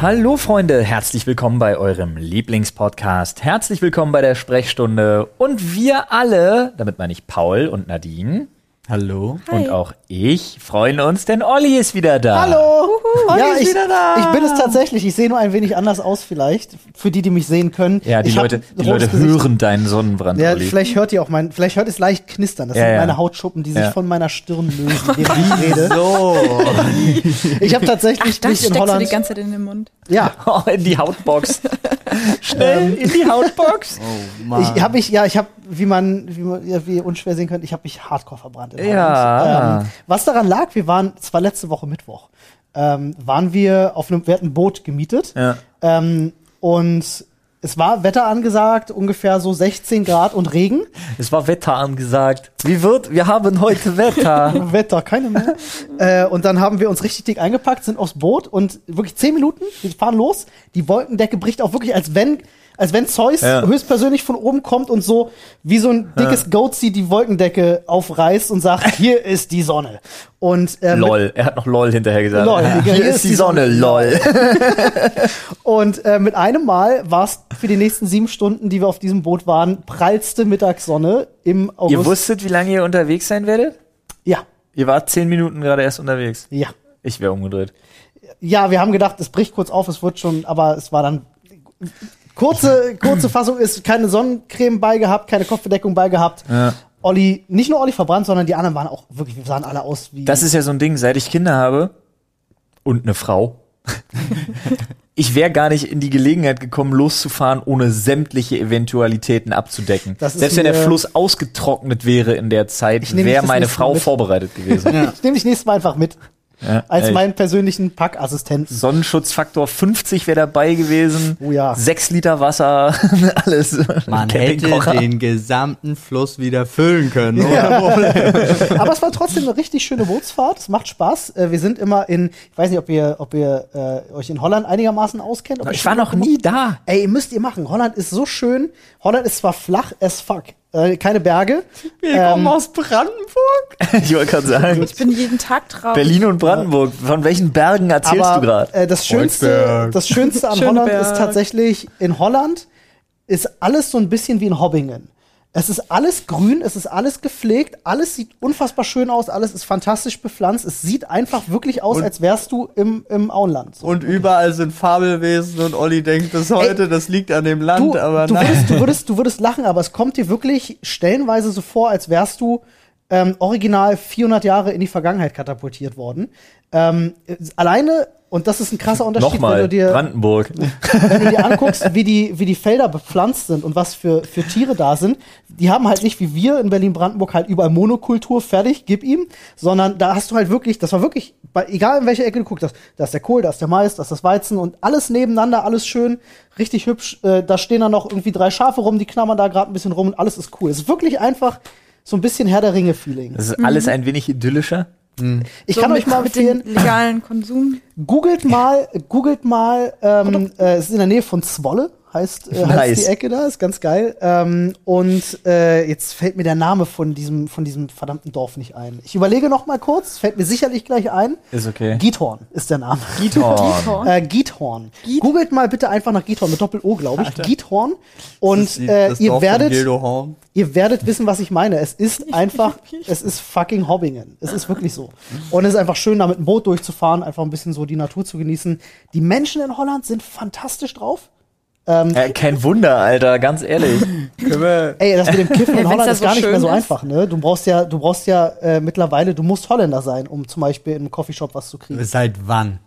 Hallo Freunde, herzlich willkommen bei eurem Lieblingspodcast. Herzlich willkommen bei der Sprechstunde. Und wir alle, damit meine ich Paul und Nadine Hallo. und auch ich, freuen uns, denn Olli ist wieder da. Hallo! Olli ja, ist ich, wieder da. ich bin es tatsächlich. Ich sehe nur ein wenig anders aus vielleicht. Für die, die mich sehen können. Ja, die ich Leute, die Leute Gesicht. hören deinen Sonnenbrand, Ja, Olli. vielleicht hört ihr auch mein, vielleicht hört es leicht knistern. Das Ja, sind ja. meine Hautschuppen, die sich Ja. von meiner Stirn lösen, während ich rede. So. Ich habe tatsächlich Ach, das mich in steckst du Holland. die ganze Zeit in den Mund. ja, Oh, in die Hautbox. Schnell in die Hautbox. Oh, Mann. ich habe mich, ja, ich habe, wie man, wie man, ja, wie ihr unschwer sehen könnt, ich habe mich hardcore verbrannt. In Ja. Ähm, was daran lag, wir waren, es war letzte Woche Mittwoch, ähm, waren wir auf einem, wir hatten ein Boot gemietet. Ja. Ähm, und es war Wetter angesagt, ungefähr so 16 Grad und Regen. Es war Wetter angesagt. Wie wird, wir haben heute Wetter. Wetter, keine mehr. äh, und dann haben wir uns richtig dick eingepackt, sind aufs Boot und wirklich 10 Minuten, wir fahren los. Die Wolkendecke bricht auch wirklich, als wenn, als wenn Zeus Ja. höchstpersönlich von oben kommt und so wie so ein dickes Goatsy die Wolkendecke aufreißt und sagt, hier ist die Sonne. Und, äh, mit- lol. Er hat noch lol hinterher gesagt. Lol. Hier ist die Sonne, lol. und äh, mit einem Mal war es für die nächsten sieben Stunden, die wir auf diesem Boot waren, prallste Mittagssonne im August. Ihr wusstet, wie lange ihr unterwegs sein werdet? Ja, Ihr wart zehn Minuten gerade erst unterwegs. ja. Ich wäre umgedreht. Ja, wir haben gedacht, es bricht kurz auf, es wird schon, aber es war dann kurze, kurze Fassung ist keine Sonnencreme bei gehabt, keine Kopfbedeckung bei gehabt. Ja. Olli, nicht nur Olli verbrannt, sondern die anderen waren auch wirklich, wir sahen alle aus wie. Das ist ja so ein Ding, seit ich Kinder habe und eine Frau. ich wäre gar nicht in die Gelegenheit gekommen, loszufahren, ohne sämtliche Eventualitäten abzudecken. Selbst wenn der Fluss ausgetrocknet wäre in der Zeit, wäre meine Frau vorbereitet gewesen. ich nehme dich nächstes Mal einfach mit. Ja, Als ey. meinen persönlichen Packassistenten. Sonnenschutzfaktor 50 wäre dabei gewesen. Oh ja. Sechs Liter Wasser, alles. Man hätte den gesamten Fluss wieder füllen können. Ja. Aber es war trotzdem eine richtig schöne Bootsfahrt. Es macht Spaß. Äh, Wir sind immer in, ich weiß nicht, ob ihr, ob ihr äh, euch in Holland einigermaßen auskennt. Ich war noch nie da. Ey, müsst ihr machen. Holland ist so schön. Holland ist zwar flach as fuck. Äh, keine Berge. Wir kommen Ähm, aus Brandenburg. Ich wollte gerade sagen. Ich bin jeden Tag traurig. Berlin und Brandenburg. Von welchen Bergen erzählst aber du gerade? äh, das Schönste, das Schönste an Holland Schöneberg. ist tatsächlich, in Holland ist alles so ein bisschen wie in Hobbingen. Es ist alles grün, es ist alles gepflegt, alles sieht unfassbar schön aus, alles ist fantastisch bepflanzt. Es sieht einfach wirklich aus, Und- als wärst du im, im Auenland. So. Und überall sind Fabelwesen und Olli denkt bis heute, das liegt an dem Land, du, aber du, nein. würdest, du, würdest, du würdest lachen, aber es kommt dir wirklich stellenweise so vor, als wärst du ähm, original 400 Jahre in die Vergangenheit katapultiert worden. Ähm, äh, alleine, und das ist ein krasser Unterschied, wenn Nochmal, du dir Brandenburg. wenn du dir anguckst, wie die, wie die Felder bepflanzt sind und was für, für Tiere da sind, die haben halt nicht wie wir in Berlin-Brandenburg halt überall Monokultur, fertig, gib ihm, sondern da hast du halt wirklich, das war wirklich, bei, egal in welche Ecke du guckst, das, da ist der Kohl, da ist der Mais, da ist das Weizen und alles nebeneinander, alles schön, richtig hübsch. Äh, da stehen dann noch irgendwie drei Schafe rum, die knabbern da gerade ein bisschen rum und alles ist cool. Es ist wirklich einfach so ein bisschen Herr der Ringe-Feeling. Das ist alles ein wenig idyllischer. Ich So kann euch mal empfehlen, legalen Konsum. Googelt mal, googelt mal, ähm, äh, es ist in der Nähe von Zwolle, heißt, äh, Nice. heißt die Ecke da, ist ganz geil. Ähm, und äh, jetzt fällt mir der Name von diesem, von diesem verdammten Dorf nicht ein. Ich überlege noch mal kurz, fällt mir sicherlich gleich ein. Ist okay. Giethorn ist der Name. Giethorn. Äh, Giethorn. Giet- Googelt mal bitte einfach nach Giethorn mit Doppel-O, glaube ich. Giethorn. Und äh, ihr Dorf werdet, ihr werdet wissen, was ich meine. Es ist einfach, es ist fucking Hobbingen. Es ist wirklich so. Und es ist einfach schön, da mit dem Boot durchzufahren, einfach ein bisschen so die Natur zu genießen. Die Menschen in Holland sind fantastisch drauf. Äh, kein Wunder, Alter, ganz ehrlich. Ey, das mit dem Kiffen in Holland ist so gar nicht mehr so ist. einfach, ne? Du brauchst ja, du brauchst ja äh, mittlerweile, du musst Holländer sein, um zum Beispiel in einem Coffeeshop was zu kriegen. Seit wann?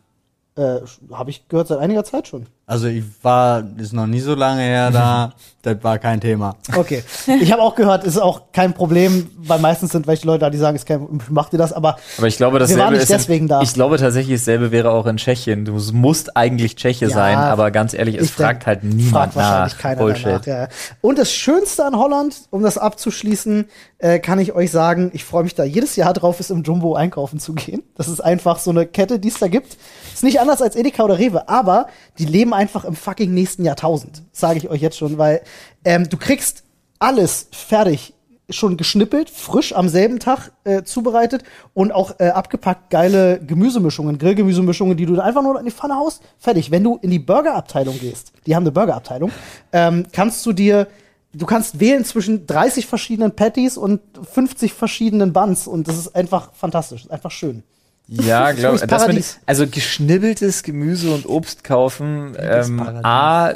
Äh, Habe ich gehört seit einiger Zeit schon. Also ich war, ist noch nie so lange her da, das war kein Thema. Okay. Ich habe auch gehört, ist auch kein Problem, weil meistens sind welche Leute da, die sagen, es ist kein, macht ihr das, aber Aber ich glaube, Wir dasselbe waren nicht ist in, deswegen da. Ich glaube tatsächlich, dasselbe wäre auch in Tschechien. Du musst eigentlich Tscheche Ja, sein, aber ganz ehrlich, es denk, fragt halt niemand fragt wahrscheinlich nach. keiner Bullshit. danach. Ja. Und das Schönste an Holland, um das abzuschließen, äh, kann ich euch sagen, ich freue mich da jedes Jahr drauf, ist im Jumbo einkaufen zu gehen. Das ist einfach so eine Kette, die es da gibt. Ist nicht anders als Edeka oder Rewe, aber die leben einfach im fucking nächsten Jahrtausend, sage ich euch jetzt schon, weil ähm, du kriegst alles fertig schon geschnippelt, frisch am selben Tag äh, zubereitet und auch äh, abgepackt geile Gemüsemischungen, Grillgemüsemischungen, die du einfach nur in die Pfanne haust. Fertig. Wenn du in die Burgerabteilung gehst, die haben eine Burgerabteilung, ähm, kannst du dir Du kannst wählen zwischen 30 verschiedenen Patties und 50 verschiedenen Buns und das ist einfach fantastisch, einfach schön. Ja, glaube Wirklich das mit, Paradies. Also geschnibbeltes Gemüse und Obst kaufen. Ähm. A,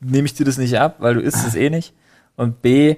nehme ich dir das nicht ab, weil du isst es eh nicht. Und B,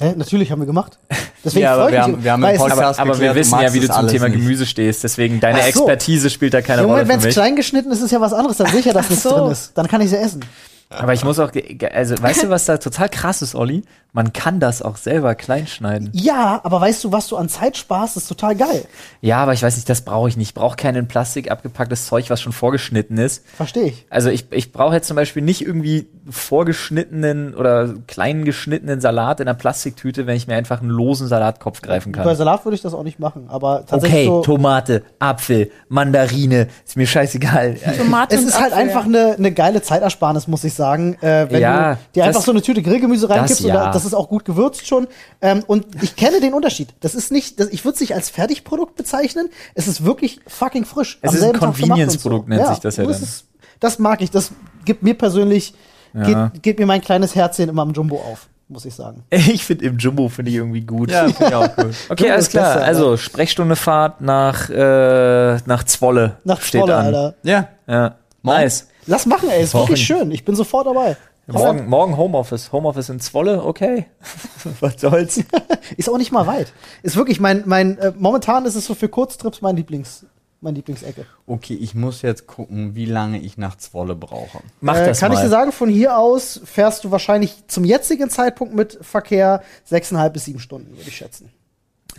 Hä? Natürlich haben wir gemacht. Deswegen Ja, aber freue ich wir mich. haben- wir haben im Podcast- aber, aber wir geklärt, wissen ja, wie du zum Thema nicht. Gemüse stehst. Deswegen, deine so. Expertise spielt da keine Ja, Rolle wenn es klein geschnitten ist, ist ja was anderes. Dann sicher, dass nichts so. drin ist. Dann kann ich es ja essen. Aber ich muss auch, also weißt du, was da total krass ist, Olli? Man kann das auch selber klein schneiden. Ja, aber weißt du, was du an Zeit sparst, ist total geil. Ja, aber ich weiß nicht, das brauche ich nicht. Ich brauche kein in Plastik abgepacktes Zeug, was schon vorgeschnitten ist. Verstehe ich. Also ich, ich brauche jetzt zum Beispiel nicht irgendwie vorgeschnittenen oder klein geschnittenen Salat in einer Plastiktüte, wenn ich mir einfach einen losen Salatkopf greifen Bei kann. Salat würde ich das auch nicht machen, aber tatsächlich Okay, so. Tomate, Apfel, Mandarine, ist mir scheißegal. Tomate Es ist halt Apfel. einfach eine, eine geile Zeitersparnis, muss ich sagen. Äh, wenn Ja, du dir einfach das- so eine Tüte Grillgemüse reinkippst das ja. oder das ist auch gut gewürzt schon. Ähm, und ich kenne den Unterschied. Das ist nicht, das, ich würde es nicht als Fertigprodukt bezeichnen. Es ist wirklich fucking frisch. Es am ist ein Convenience-Produkt, nennt sich das ja das dann. Ist, das mag ich. Das gibt mir persönlich, Ja. geht, geht mir mein kleines Herzchen immer am Jumbo auf, muss ich sagen. Ich finde im Jumbo finde ich irgendwie gut. Ja, finde ich auch gut. Okay, Jumbo alles ist klar. besser, also Sprechstundefahrt nach äh, nach Zwolle Nach steht Zwolle, an. Alter. Ja. Ja, nice. Lass machen, ey. Ist wirklich schön. Ich bin sofort dabei. Morgen, morgen Homeoffice. Homeoffice in Zwolle, okay. Was soll's? Ist auch nicht mal weit. Ist wirklich mein, mein, äh, momentan ist es so für Kurztrips mein Lieblings, mein Lieblingsecke. Okay, ich muss jetzt gucken, wie lange ich nach Zwolle brauche. Mach Äh, das kann mal. ich dir sagen, von hier aus fährst du wahrscheinlich zum jetzigen Zeitpunkt mit Verkehr sechseinhalb bis sieben Stunden, würde ich schätzen.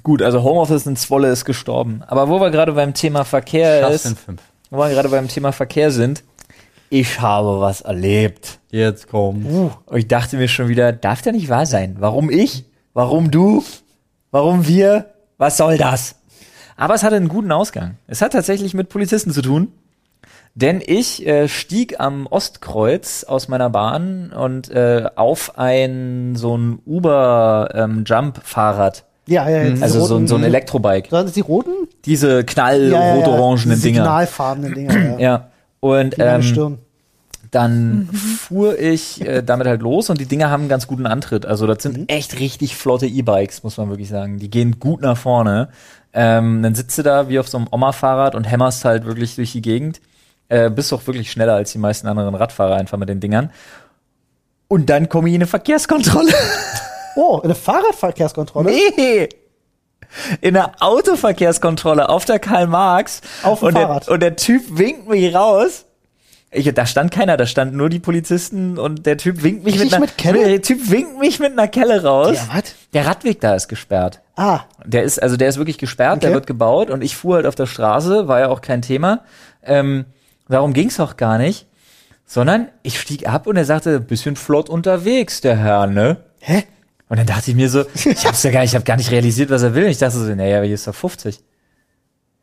Gut, also Homeoffice in Zwolle ist gestorben. Aber wo wir gerade beim Thema Verkehr Schaff's ist, fünf. wo wir gerade beim Thema Verkehr sind, ich habe was erlebt. Jetzt komm. Und ich dachte mir schon wieder, darf der nicht wahr sein? Warum ich? Warum du? Warum wir? Was soll das? Aber es hatte einen guten Ausgang. Es hat tatsächlich mit Polizisten zu tun. Denn ich äh, stieg am Ostkreuz aus meiner Bahn und äh, auf ein so ein Uber-Jump-Fahrrad. Ja, ja, ja. diese Also so, ein- roten- so ein Elektrobike. Sind das die roten? Diese knall-rot-orangenen diese Dinger. Signalfarbenen Dinger. Ja. Ja. Und ähm, Dann fuhr ich äh, damit halt los und die Dinger haben einen ganz guten Antritt. Also das sind echt richtig flotte E-Bikes, muss man wirklich sagen. Die gehen gut nach vorne. Ähm, dann sitzt du da wie auf so einem Oma-Fahrrad und hämmerst halt wirklich durch die Gegend. Äh, bist auch wirklich schneller als die meisten anderen Radfahrer einfach mit den Dingern. Und dann komme ich in eine Verkehrskontrolle. Oh, eine Fahrradverkehrskontrolle? Nee! In der Autoverkehrskontrolle auf der Karl Marx. Auf dem und der, Fahrrad. und der Typ winkt mich raus. Ich, da stand keiner, da standen nur die Polizisten und der Typ winkt mich Echt mit einer, mit Kelle? der Typ winkt mich mit einer Kelle raus. Ja, was? Der Radweg da ist gesperrt. Ah, Der ist, also der ist wirklich gesperrt, der Okay. wird gebaut und ich fuhr halt auf der Straße, war ja auch kein Thema. Ähm, darum ging's auch gar nicht. Sondern ich stieg ab und er sagte, bisschen flott unterwegs, der Herr, ne? hä? Und dann dachte ich mir so, ich hab's ja gar nicht, ich hab gar nicht realisiert, was er will. Und ich dachte so, naja, hier ist doch 50.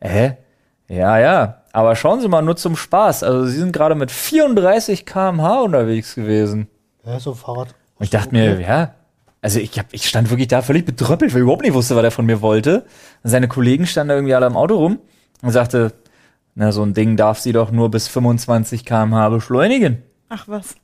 Hä? Ja, ja. Aber schauen Sie mal, nur zum Spaß. Also Sie sind gerade mit 34 km/h unterwegs gewesen. Ja, so ein Fahrrad. Und ich dachte mir, ja. Also ich, hab, ich stand wirklich da völlig betröppelt, weil ich überhaupt nicht wusste, was er von mir wollte. Und seine Kollegen standen da irgendwie alle am Auto rum und sagte, na, so ein Ding darf sie doch nur bis 25 km/h beschleunigen. Ach was.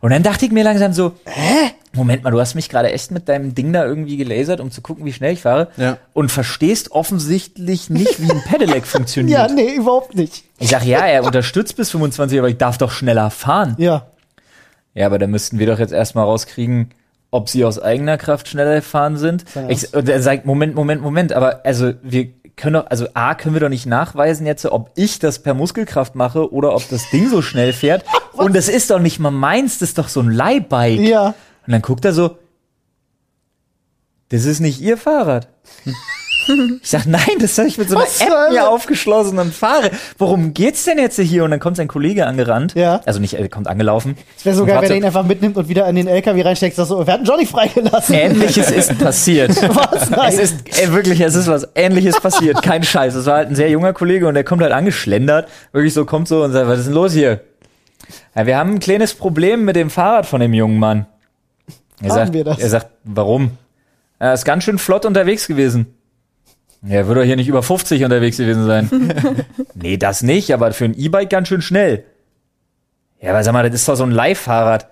Und dann dachte ich mir langsam so, hä? Moment mal, du hast mich gerade echt mit deinem Ding da irgendwie gelasert, um zu gucken, wie schnell ich fahre. Ja. Und verstehst offensichtlich nicht, wie ein Pedelec Ja, funktioniert. nee, überhaupt nicht. Ich sag, ja, er unterstützt bis 25, aber ich darf doch schneller fahren. Ja. Ja, aber da müssten wir doch jetzt erstmal rauskriegen, ob sie aus eigener Kraft schneller gefahren sind. Ja. Ich, und er sagt, Moment, Moment, Moment, aber also wir können doch, also A, können wir doch nicht nachweisen jetzt, ob ich das per Muskelkraft mache oder ob das Ding so schnell fährt. und das ist doch nicht mal meins, das ist doch so ein Leihbike. Ja. Und dann guckt er so, das ist nicht ihr Fahrrad. Ich sag, nein, das habe ich mit so einer Was App mir aufgeschlossen und fahre. Worum geht's denn jetzt hier? Und dann kommt sein Kollege angerannt. Ja. Also nicht, er kommt angelaufen. Es wäre so Und geil, wenn er ihn einfach mitnimmt und wieder in den LKW reinsteckt. Sagst so, wir hatten Johnny freigelassen. Ähnliches ist passiert. Was? Nein. Es ist äh, wirklich, es ist was Ähnliches passiert. Kein Scheiß. Es war halt ein sehr junger Kollege und der kommt halt angeschlendert. Wirklich so, kommt so und sagt, was ist denn los hier? Ja, wir haben ein kleines Problem mit dem Fahrrad von dem jungen Mann. Er sagt, wir das? er sagt, warum? Er ist ganz schön flott unterwegs gewesen. Er wird doch hier nicht über 50 unterwegs gewesen sein. nee, das nicht, aber für ein E-Bike ganz schön schnell. Ja, aber sag mal, das ist doch so ein Leihfahrrad.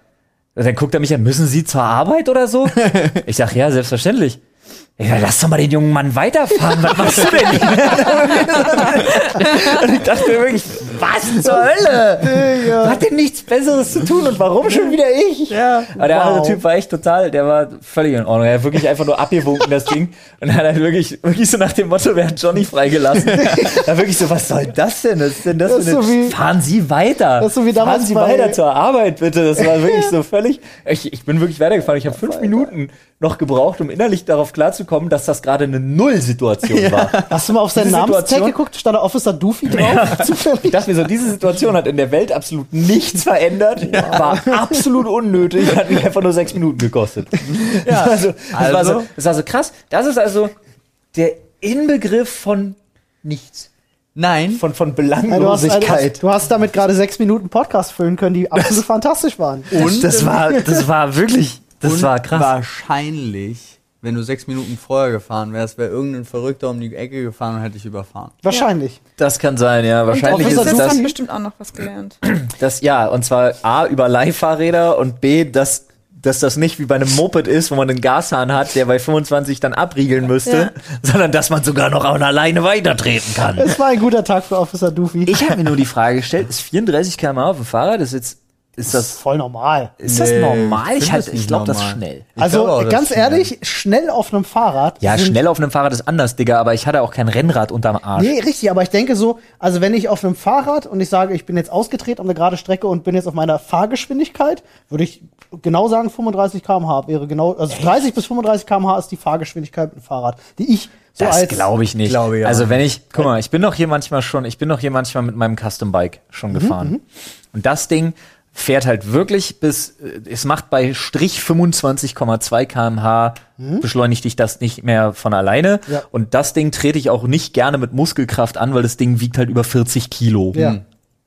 Und dann guckt er mich an, müssen Sie zur Arbeit oder so? Ich sag, ja, selbstverständlich. Ja, lass doch mal den jungen Mann weiterfahren. Was machst du denn? und ich dachte mir wirklich, was zur Hölle? Hat denn nichts Besseres zu tun und warum schon wieder ich? Ja. Aber der Wow. andere Typ war echt total, der war völlig in Ordnung. Er hat wirklich einfach nur abgewunken, das Ding. Und er hat halt wirklich, wirklich so nach dem Motto, wer hat Johnny freigelassen? Da wirklich so, was soll das denn? Was ist denn das, Das eine- so wie- Fahren Sie weiter. Das ist so wie damals Fahren Sie weiter zur Arbeit, bitte. Das war wirklich so völlig, ich, ich bin wirklich weitergefahren. Ich habe fünf Minuten noch gebraucht, um innerlich darauf klarzukommen, dass das gerade eine Null-Situation war. Hast du mal auf seinen Namenstag geguckt? Stand da Officer Doofy drauf? Ich Zufällig? dachte mir so, diese Situation hat in der Welt absolut nichts verändert, war absolut unnötig, hat mich einfach nur sechs Minuten gekostet. Ja, also, das, War so, Also? das war so krass. Das ist also der Inbegriff von nichts. Nein. Von, von Ja, du, hast, Belanglosigkeit. du hast damit gerade sechs Minuten Podcast füllen können, die absolut fantastisch waren. Und das war, das war wirklich, das Und war krass. Wahrscheinlich, wenn du sechs Minuten vorher gefahren wärst, wäre irgendein Verrückter um die Ecke gefahren und hätte dich überfahren. Wahrscheinlich. Das kann sein, ja. Wahrscheinlich Officer ist das das, hat bestimmt auch noch was gelernt. das, ja, und zwar A, über Leihfahrräder und B, dass, dass das nicht wie bei einem Moped ist, wo man einen Gashahn hat, der bei 25 dann abriegeln müsste, sondern dass man sogar noch an alleine weitertreten kann. Es war ein guter Tag für Officer Doofy. Ich habe mir nur die Frage gestellt, ist 34 km auf dem Fahrrad, ist jetzt, ist das, voll normal. ist das Nee, normal? ich Ich, find halt, das ich glaube, das ist normal. schnell. Ich Also auch, das ganz ehrlich, schnell auf einem Fahrrad. Ja, schnell auf einem Fahrrad ist anders, Digga, aber ich hatte auch kein Rennrad unterm Arsch. Nee, richtig, aber ich denke so, also wenn ich auf einem Fahrrad und ich sage, ich bin jetzt ausgetreten auf eine gerade Strecke und bin jetzt auf meiner Fahrgeschwindigkeit, würde ich genau sagen, 35 km/h wäre genau, also 30 bis 35 km/h ist die Fahrgeschwindigkeit mit dem Fahrrad, die ich so Das glaube ich nicht. Glaube ja. Also wenn ich, guck mal, ich bin doch hier manchmal schon, ich bin doch hier manchmal mit meinem Custom Bike schon gefahren. Und das Ding fährt halt wirklich bis, äh, es macht bei Strich 25,2 kmh, beschleunigt dich das nicht mehr von alleine. Ja. Und das Ding trete ich auch nicht gerne mit Muskelkraft an, weil das Ding wiegt halt über 40 Kilo. Ja. Hm.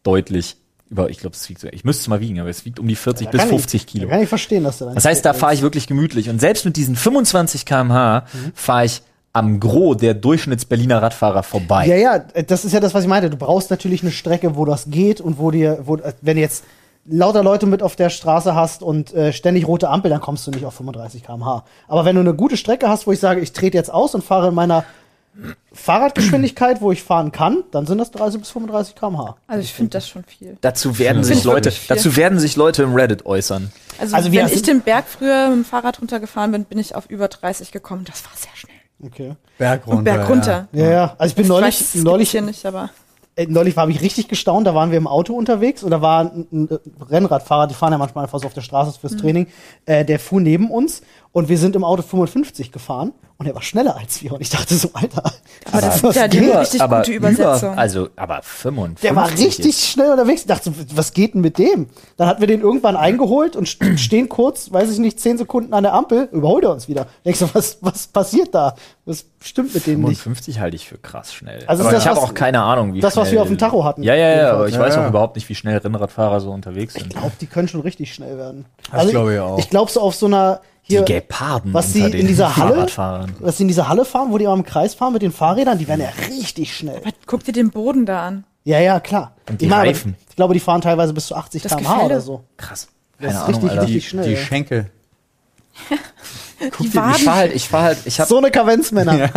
Deutlich. Über, ich glaube, es wiegt so, ich müsste es mal wiegen, aber es wiegt um die 40 Da bis kann 50 ich, Kilo. Da kann ich verstehen, dass du dann. Das heißt, da fahre ich wirklich gemütlich. Und selbst mit diesen 25 km/h fahre ich am Gros der Durchschnitts-Berliner Radfahrer vorbei. Ja, ja, das ist ja das, was ich meinte. Du brauchst natürlich eine Strecke, wo das geht und wo dir, wo, wenn jetzt lauter Leute mit auf der Straße hast und äh, ständig rote Ampel, dann kommst du nicht auf 35 km/h. Aber wenn du eine gute Strecke hast, wo ich sage, ich trete jetzt aus und fahre in meiner Fahrradgeschwindigkeit, wo ich fahren kann, dann sind das 30 bis 35 km/h. Also ich finde das schon viel. Dazu werden sich ich Leute, dazu werden sich Leute im Reddit äußern. Also, Also wenn ich den Berg früher mit dem Fahrrad runtergefahren bin, bin ich auf über 30 gekommen. Das war sehr schnell. Okay. Berg runter. Und Berg runter. Ja, ja. Also ich bin Ich neulich, weiß, das neulich, hier nicht, aber neulich habe ich richtig gestaunt, da waren wir im Auto unterwegs und da war ein, ein Rennradfahrer, die fahren ja manchmal einfach so auf der Straße fürs Training, äh, der fuhr neben uns und wir sind im Auto 55 gefahren und er war schneller als wir und ich dachte so, Alter, Aber das was sind ja die geht? richtig aber gute Übersetzung. Über, also, aber 55. Der war richtig ist- schnell unterwegs. Ich dachte, so, was geht denn mit dem? Dann hatten wir den irgendwann eingeholt und st- stehen kurz, weiß ich nicht, 10 Sekunden an der Ampel, überholt er uns wieder. Denkst du, was, was passiert da? Was stimmt mit dem nicht? 55 halte ich für krass schnell. Also aber das, ich habe auch keine Ahnung, wie das, was wir auf dem Tacho hatten. Ja, ja, ja, aber ich Ja, weiß ja. auch überhaupt nicht, wie schnell Rennradfahrer so unterwegs sind. Ich glaube, die können schon richtig schnell werden. Also Das glaube ich auch. Ich glaube, so auf so einer Die hier, Geparden was sie in dieser Halle, was sie in dieser Halle fahren, wo die immer im Kreis fahren mit den Fahrrädern, die werden ja richtig schnell. aber guck dir den Boden da an. Ja, ja, klar. Und die ich, meine, Reifen. ich glaube, die fahren teilweise bis zu 80 Das km/h oder so. Krass. Das Keine ist Ahnung, richtig, Alter. richtig Die, schnell. die ja. Schenkel. Die Ich Waden. fahre halt, ich fahre halt, ich habe So eine Kavenzmänner.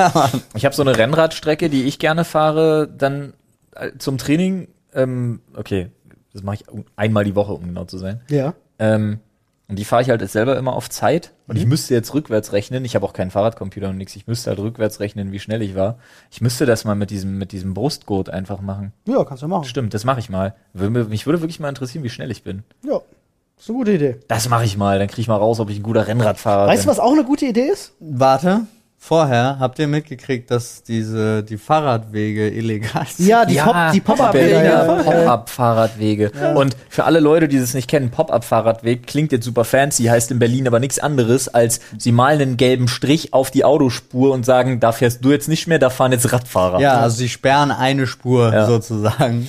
Ich habe so eine Rennradstrecke, die ich gerne fahre, dann äh, zum Training. Ähm, okay, das mache ich einmal die Woche, um genau zu sein. Ja. Ähm, und die fahre ich halt selber immer auf Zeit. Und Mhm. ich müsste jetzt rückwärts rechnen. Ich habe auch keinen Fahrradcomputer und nichts. Ich müsste halt rückwärts rechnen, wie schnell ich war. Ich müsste das mal mit diesem, mit diesem Brustgurt einfach machen. Ja, kannst du machen. Stimmt, das mache ich mal. Würde, mich würde wirklich mal interessieren, wie schnell ich bin. Ja, ist eine gute Idee. Das mache ich mal. Dann kriege ich mal raus, ob ich ein guter Rennradfahrer Weißt du, bin. was auch eine gute Idee ist? Warte. Vorher habt ihr mitgekriegt, dass diese die Fahrradwege illegal sind. Ja, die Ja, ja. Pop-Up-Fahrradwege. Und für alle Leute, die das nicht kennen, Pop-Up-Fahrradweg klingt jetzt super fancy, heißt in Berlin aber nichts anderes, als sie malen einen gelben Strich auf die Autospur und sagen, da fährst du jetzt nicht mehr, da fahren jetzt Radfahrer. Ja, also sie sperren eine Spur Ja. sozusagen.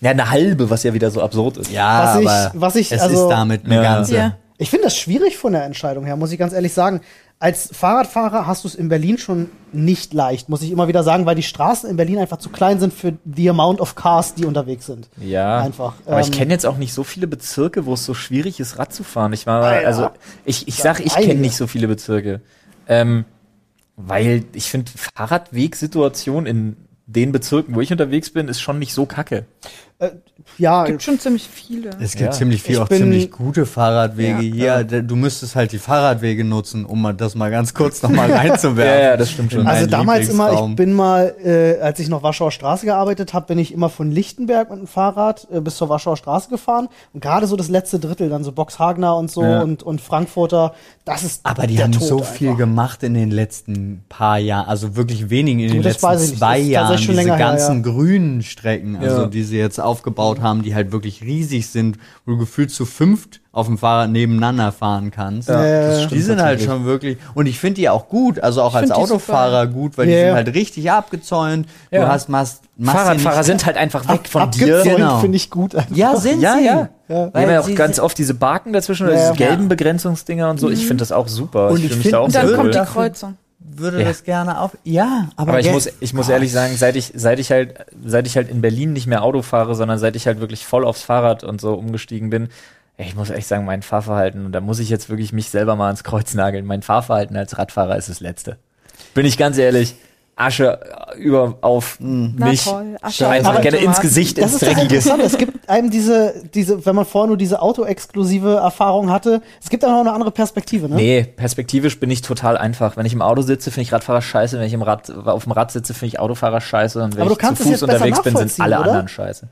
Ja, eine halbe, was ja wieder so absurd ist. Ja, Was ich- aber was ich- es also- ist damit eine Ja. ganze. Ja. Ich finde das schwierig von der Entscheidung her, muss ich ganz ehrlich sagen. Als Fahrradfahrer hast du es in Berlin schon nicht leicht, muss ich immer wieder sagen, weil die Straßen in Berlin einfach zu klein sind für the amount of cars, die unterwegs sind. Ja. Einfach. Aber ich Ähm, kenne jetzt auch nicht so viele Bezirke, wo es so schwierig ist, Rad zu fahren. Ich war, Alter. also ich, ich sag, ich kenne nicht so viele Bezirke. Ähm, weil ich finde, Fahrradwegsituation in den Bezirken, wo ich unterwegs bin, ist schon nicht so kacke. Ja, Gibt schon ziemlich viele. Es gibt Ja. ziemlich viel, Ich auch ziemlich gute Fahrradwege Ja. hier. D- Du müsstest halt die Fahrradwege nutzen, um mal das mal ganz kurz nochmal reinzuwerfen. Ja, ja, das stimmt schon. Also damals immer, ich bin mal, äh, als ich noch Warschauer Straße gearbeitet habe, bin ich immer von Lichtenberg mit dem Fahrrad äh, bis zur Warschauer Straße gefahren. Und gerade so das letzte Drittel, dann so Boxhagener und so Ja. und, und Frankfurter, das ist Aber die der haben Tod so einfach. viel gemacht in den letzten paar Jahren, also wirklich wenigen in Du, den letzten zwei Jahren, diese länger her, ganzen grünen Strecken, also Ja. die sie jetzt aufgebaut haben, die halt wirklich riesig sind, wo du gefühlt zu fünft auf dem Fahrrad nebeneinander fahren kannst. Ja, Ja, das die sind halt schon wirklich, und ich finde die auch gut, also auch als find die Autofahrer gut, weil die Ja, sind ja. halt richtig abgezäunt. Du Ja. hast, machst, machst Fahrradfahrer nicht- sind halt einfach weg von Abgezäunt dir. Genau. finde ich gut. einfach. Ja, sind Ja, sie. ja. Ja. Wir haben Weil ja auch sie- ganz oft diese Barken dazwischen oder diese ja. gelben Begrenzungsdinger und so. Ich finde das auch super. Und ich ich fühle mich find- da auch Und dann kommt die Kreuzung. Würde Ja. das gerne auf. Ja, aber, Aber ich muss, ich muss ehrlich sagen, seit ich, seit ich halt, seit ich halt in Berlin nicht mehr Auto fahre, sondern seit ich halt wirklich voll aufs Fahrrad und so umgestiegen bin, ich muss echt sagen, mein Fahrverhalten, und da muss ich jetzt wirklich mich selber mal ins Kreuz nageln. Mein Fahrverhalten als Radfahrer ist das Letzte. Bin ich ganz ehrlich, Asche über auf Na mich. toll, Asche Scheiße, auf gerne ins. Gesicht, Das ins ist das Dreckige. Interessante. Es gibt einem diese, diese, wenn man vorher nur diese autoexklusive Erfahrung hatte, es gibt dann auch eine andere Perspektive, ne? Nee, perspektivisch bin ich total einfach. Wenn ich im Auto sitze, finde ich Radfahrer scheiße. Wenn ich im Rad, auf dem Rad sitze, finde ich Autofahrer scheiße. Und wenn Aber du ich kannst zu Fuß unterwegs bin, sind alle oder? anderen scheiße.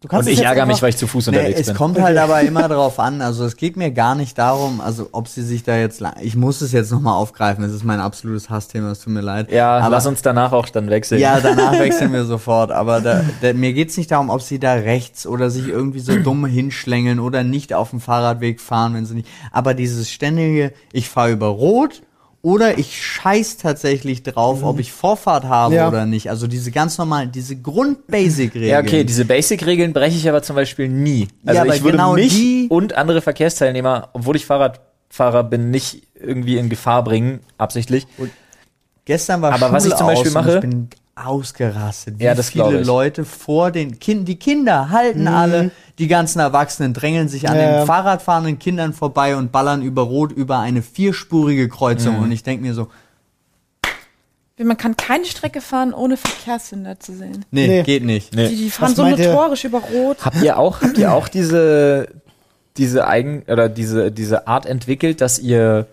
Du kannst Und es ich ärgere mich, weil ich zu Fuß Nee, unterwegs es bin. kommt halt aber immer drauf an. Also es geht mir gar nicht darum, also ob sie sich da jetzt, lang- ich muss es jetzt nochmal aufgreifen. Es ist mein absolutes Hassthema. Es tut mir leid. Ja, aber lass uns danach auch dann wechseln. ja, danach wechseln wir sofort. Aber da, da, mir geht's nicht darum, ob sie da rechts oder sich irgendwie so dumm hinschlängeln oder nicht auf dem Fahrradweg fahren, wenn sie nicht. Aber dieses ständige, ich fahre über Rot. Oder ich scheiß tatsächlich drauf, ob ich Vorfahrt habe Ja. oder nicht. Also diese ganz normalen, diese Grund-Basic-Regeln. Ja, okay, diese Basic-Regeln breche ich aber zum Beispiel nie. Also Ja, ich würde genau mich und andere Verkehrsteilnehmer, obwohl ich Fahrradfahrer bin, nicht irgendwie in Gefahr bringen, absichtlich. Gestern war Aber was Schule ich zum Beispiel und mache- ich bin ausgerastet. Wie Ja, das viele ich. Leute vor den Kindern, die Kinder halten alle, die ganzen Erwachsenen drängeln sich an Ja, den Fahrradfahrenden Kindern vorbei und ballern über Rot über eine vierspurige Kreuzung. Und ich denke mir so, Man kann keine Strecke fahren, ohne Verkehrssünder zu sehen. nee, Nee. geht nicht. Nee. Die, die fahren Was so meint ihr? notorisch über Rot. Habt ihr auch, habt ihr auch diese, diese eigen, oder diese, diese Art entwickelt, dass ihr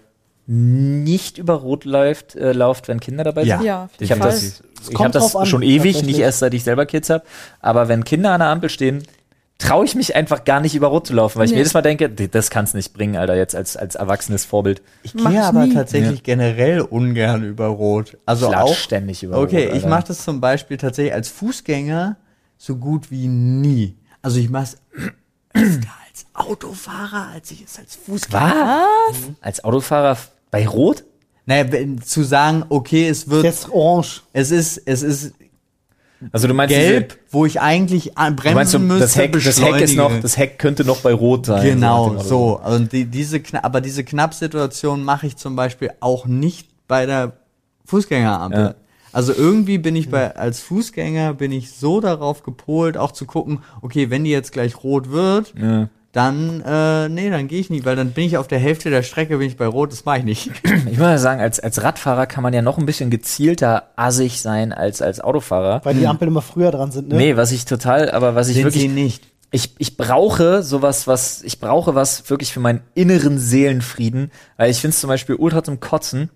nicht über Rot läuft, äh, lauft, wenn Kinder dabei Ja. sind? Ja, Ich habe das, ich hab das an, schon ewig, nicht erst seit ich selber Kids habe. Aber wenn Kinder an der Ampel stehen, traue ich mich einfach gar nicht über Rot zu laufen, weil ich Nee. mir jedes Mal denke, "D- das kann's nicht bringen, Alter, jetzt als, als erwachsenes Vorbild. Ich gehe ich aber nie. tatsächlich generell ungern über Rot. Also Flatsch auch ständig über Okay, Rot. ich Alter. mache das zum Beispiel tatsächlich als Fußgänger so gut wie nie. Also ich mache es als Autofahrer, als ich es als Fußgänger. Was? Als Autofahrer bei Rot? Naja, wenn, zu sagen, okay, es wird, Jetzt orange. es ist, es ist Also du meinst gelb, wo ich eigentlich Diese, du meinst, bremsen du, müsste, das Heck, das Heck ist noch, das Heck könnte noch bei Rot sein. Genau, so. Und die, diese, aber diese Knappsituation mache ich zum Beispiel auch nicht bei der Fußgängerampel. Ja. Also irgendwie bin ich bei, als Fußgänger bin ich so darauf gepolt, auch zu gucken, okay, wenn die jetzt gleich rot wird, Ja. Dann, äh, nee, dann gehe ich nicht, weil dann bin ich auf der Hälfte der Strecke, bin ich bei rot, das mache ich nicht. Ich muss ja sagen, als, als Radfahrer kann man ja noch ein bisschen gezielter assig sein als als Autofahrer. Weil die Ampeln immer früher dran sind, ne? Nee, was ich total, aber was ich Sind wirklich sie nicht. ich, ich brauche sowas, was, ich brauche was wirklich für meinen inneren Seelenfrieden, weil ich finde es zum Beispiel ultra zum Kotzen.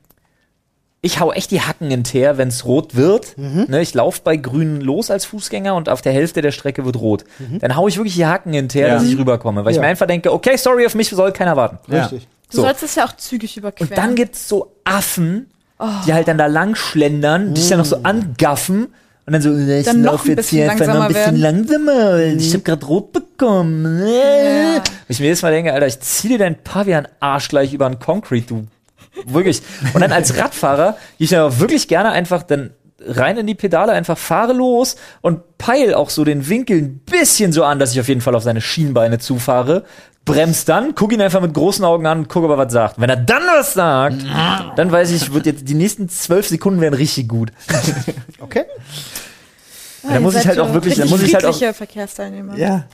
Ich hau echt die Hacken in Teer, wenn es rot wird. Ne, ich laufe bei grün los als Fußgänger und auf der Hälfte der Strecke wird rot. Dann hau ich wirklich die Hacken in Teer, Ja. dass ich rüberkomme, weil ich Ja. mir einfach denke, okay, sorry, auf mich soll keiner warten. Richtig. Du So. sollst es ja auch zügig überqueren. Und dann gibt's so Affen, die halt dann da lang schlendern, die sich dann noch so angaffen und dann so, äh, ich Dann noch lauf ein jetzt hier bisschen einfach noch ein bisschen langsamer langsamer, weil ich hab grad rot bekommen. Äh. Ja. Ich mir jedes Mal denke, Alter, ich zieh dir deinen Pavian-Arsch gleich über den Concrete, du. Wirklich. Und dann als Radfahrer gehe ich ja wirklich gerne einfach dann rein in die Pedale, einfach fahre los und peil auch so den Winkel ein bisschen so an, dass ich auf jeden Fall auf seine Schienbeine zufahre. bremst dann, guck ihn einfach mit großen Augen an, guck, ob er was sagt. Wenn er dann was sagt, dann weiß ich, wird jetzt die nächsten zwölf Sekunden werden richtig gut. Okay. Ah, Da muss ich halt auch wirklich- da muss ich halt auch- Verkehrsteilnehmer. Ja.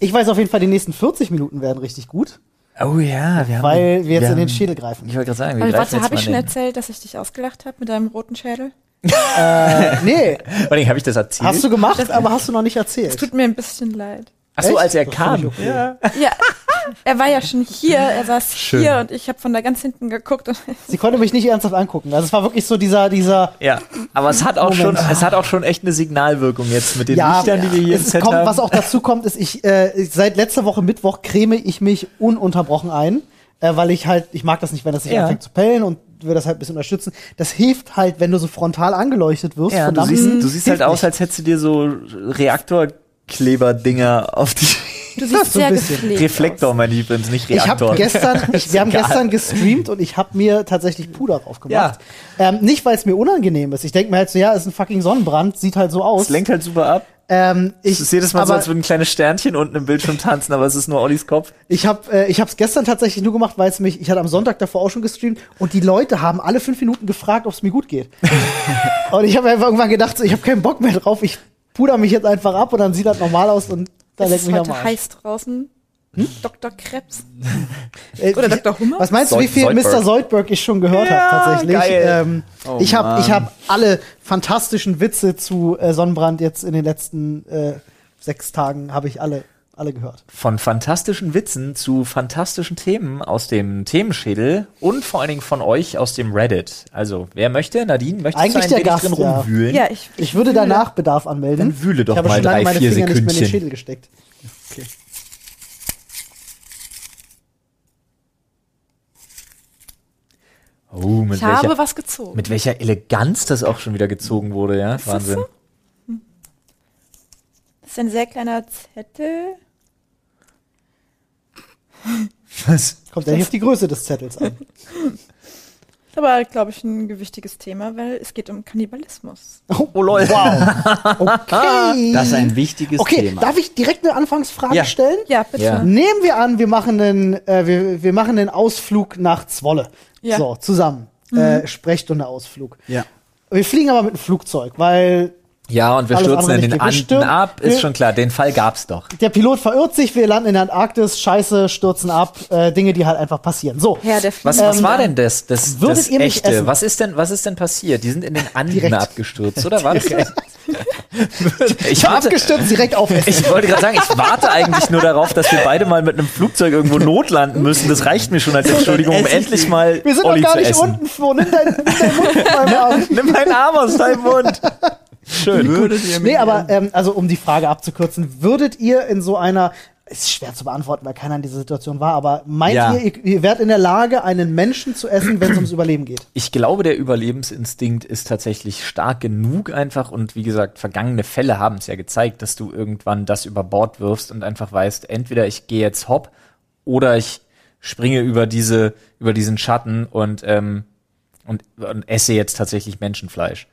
Ich weiß auf jeden Fall, die nächsten 40 Minuten werden richtig gut, Oh ja, wir haben. weil wir jetzt in den Schädel greifen. Ich wollte gerade sagen, wir Aber greifen warte, habe ich schon den- erzählt, dass ich dich ausgelacht habe mit deinem roten Schädel? Äh, nee, Vor habe ich das erzählt? hast du gemacht, aber hast du noch nicht erzählt. Tut mir ein bisschen leid. Ach so, Echt? als er Das kam. okay. Ja. Ja, er war ja schon hier, er saß Schön. hier und ich habe von da ganz hinten geguckt und Sie konnte mich nicht ernsthaft angucken. Also es war wirklich so dieser, dieser, ja, aber es hat auch schon, Moment. es hat auch schon echt eine Signalwirkung jetzt mit den ja, Lichtern, die wir hier im es Set kommt, haben. was auch dazu kommt, ist, ich, äh, seit letzter Woche Mittwoch creme ich mich ununterbrochen ein, äh, weil ich halt, ich mag das nicht, wenn das sich Ja. anfängt zu pellen und will das halt ein bisschen unterstützen. Das hilft halt, wenn du so frontal angeleuchtet wirst. ja, du siehst, du siehst halt aus, nicht. als hättest du dir so Reaktorkleberdinger auf die du siehst So ein sehr bisschen. gepflegt Reflektor, aus. mein Liebens, nicht Ich habe Reaktor. gestern, ich, wir haben gestern gestreamt und ich habe mir tatsächlich Puder drauf gemacht. Ähm, nicht, weil es mir unangenehm ist. Ich denke mir halt so, ja, ist ein fucking Sonnenbrand, sieht halt so aus. Es lenkt halt super ab. Ähm, ich, Es ist jedes Mal so, aber als würden kleine Sternchen unten im Bildschirm tanzen, aber es ist nur Ollis Kopf. ich habe äh, ich habe es gestern tatsächlich nur gemacht, weil es mich, ich hatte am Sonntag davor auch schon gestreamt und die Leute haben alle fünf Minuten gefragt, ob es mir gut geht. und ich habe einfach irgendwann gedacht, so, ich habe keinen Bock mehr drauf, ich puder mich jetzt einfach ab und dann sieht das normal aus und leck ist mich am heute Arsch. heiß draußen. Dr. Krebs. Äh, Oder Dr. Hummer? Was meinst du, wie viel. Mr. Seudberg ich schon gehört Ja, habe tatsächlich? geil. Ähm, Oh ich habe ich hab alle fantastischen Witze zu äh, Sonnenbrand jetzt in den letzten äh, sechs Tagen habe ich alle alle gehört. Von fantastischen Witzen zu fantastischen Themen aus dem Themenschädel und vor allen Dingen von euch aus dem Reddit. Also, wer möchte? Nadine, möchtest Eigentlich du der ein wenig Gast, drin ja. rumwühlen? Ja, ich, Ich würde fühle- danach Bedarf anmelden. Dann wühle doch ich habe mal schon lange drei, meine vier Finger nicht mehr in den Sekündchen. Schädel gesteckt. Oh, mit Ich habe welcher, was gezogen. mit welcher Eleganz das auch schon wieder gezogen wurde, ja? Wahnsinn. Das ist ein sehr kleiner Zettel. Was? Kommt ja nicht auf die Größe des Zettels an. Ist aber, glaube ich, ein gewichtiges Thema, weil es geht um Kannibalismus. Oh, lol. Wow. Okay. Das ist ein wichtiges okay, Thema. darf ich direkt eine Anfangsfrage Ja. stellen? Ja, bitte. Ja. Nehmen wir an, wir machen einen, äh, wir, wir machen einen Ausflug nach Zwolle. Ja. So, zusammen. Äh, Sprechstunde-Ausflug. ja. Wir fliegen aber mit dem Flugzeug, weil Ja, und wir Alles stürzen in den Anden ab, ist wir- schon klar. Den Fall gab's doch. der Pilot verirrt sich, wir landen in der Antarktis, scheiße, stürzen ab, äh, Dinge, die halt einfach passieren. So, Herr der Was, was war denn das? Das, würdet das ihr mich echte. essen? Was ist denn, was ist denn passiert? Die sind in den Anden Direkt. abgestürzt, oder war das? ich warte, abgestürzt, direkt aufessen. ich wollte gerade sagen, ich warte eigentlich nur darauf, dass wir beide mal mit einem Flugzeug irgendwo notlanden müssen. Das reicht mir schon als Entschuldigung, um endlich mal wir sind Olli doch gar nicht unten, Flo. Nimm deinen nimm deinen Mund von meinem Arm. Nimm meinen Arm aus deinem Mund. Schön. Würdet ihr Nee, aber ähm, also um die Frage abzukürzen, würdet ihr in so einer ist schwer zu beantworten, weil keiner in dieser Situation war, aber meint Ja. ihr, ihr, ihr wärt in der Lage, einen Menschen zu essen, wenn es ums Überleben geht? Ich glaube, der Überlebensinstinkt ist tatsächlich stark genug einfach und wie gesagt, vergangene Fälle haben es ja gezeigt, dass du irgendwann das über Bord wirfst und einfach weißt, entweder ich gehe jetzt hopp oder ich springe über diese, über diesen Schatten und, ähm, und, und esse jetzt tatsächlich Menschenfleisch.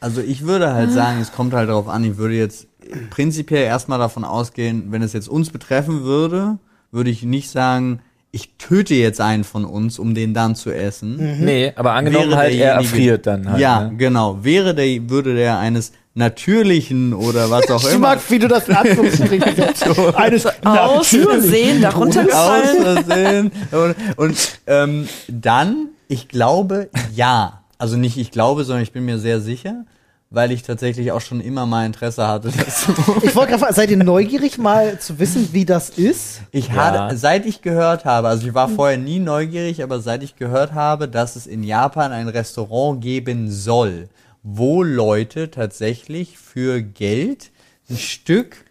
Also ich würde halt sagen, es kommt halt darauf an, ich würde jetzt prinzipiell erstmal davon ausgehen, wenn es jetzt uns betreffen würde, würde ich nicht sagen, ich töte jetzt einen von uns, um den dann zu essen. Nee, aber angenommen Wäre halt, er erfriert dann halt. ja, ne? genau. Wäre der, würde der eines natürlichen oder was auch Ich immer mag, wie du das in Anführungsstrichen setzt. Eines Aus Versehen darunter aus gefallen. Versehen. Und, und ähm, dann, ich glaube, ja. Also nicht ich glaube, sondern ich bin mir sehr sicher, weil ich tatsächlich auch schon immer mal Interesse hatte, das zu Ich wollte gerade fragen, seid ihr neugierig mal zu wissen, wie das ist? Ich Ja. hatte, seit ich gehört habe, also ich war vorher nie neugierig, aber seit ich gehört habe, dass es in Japan ein Restaurant geben soll, wo Leute tatsächlich für Geld ein Stück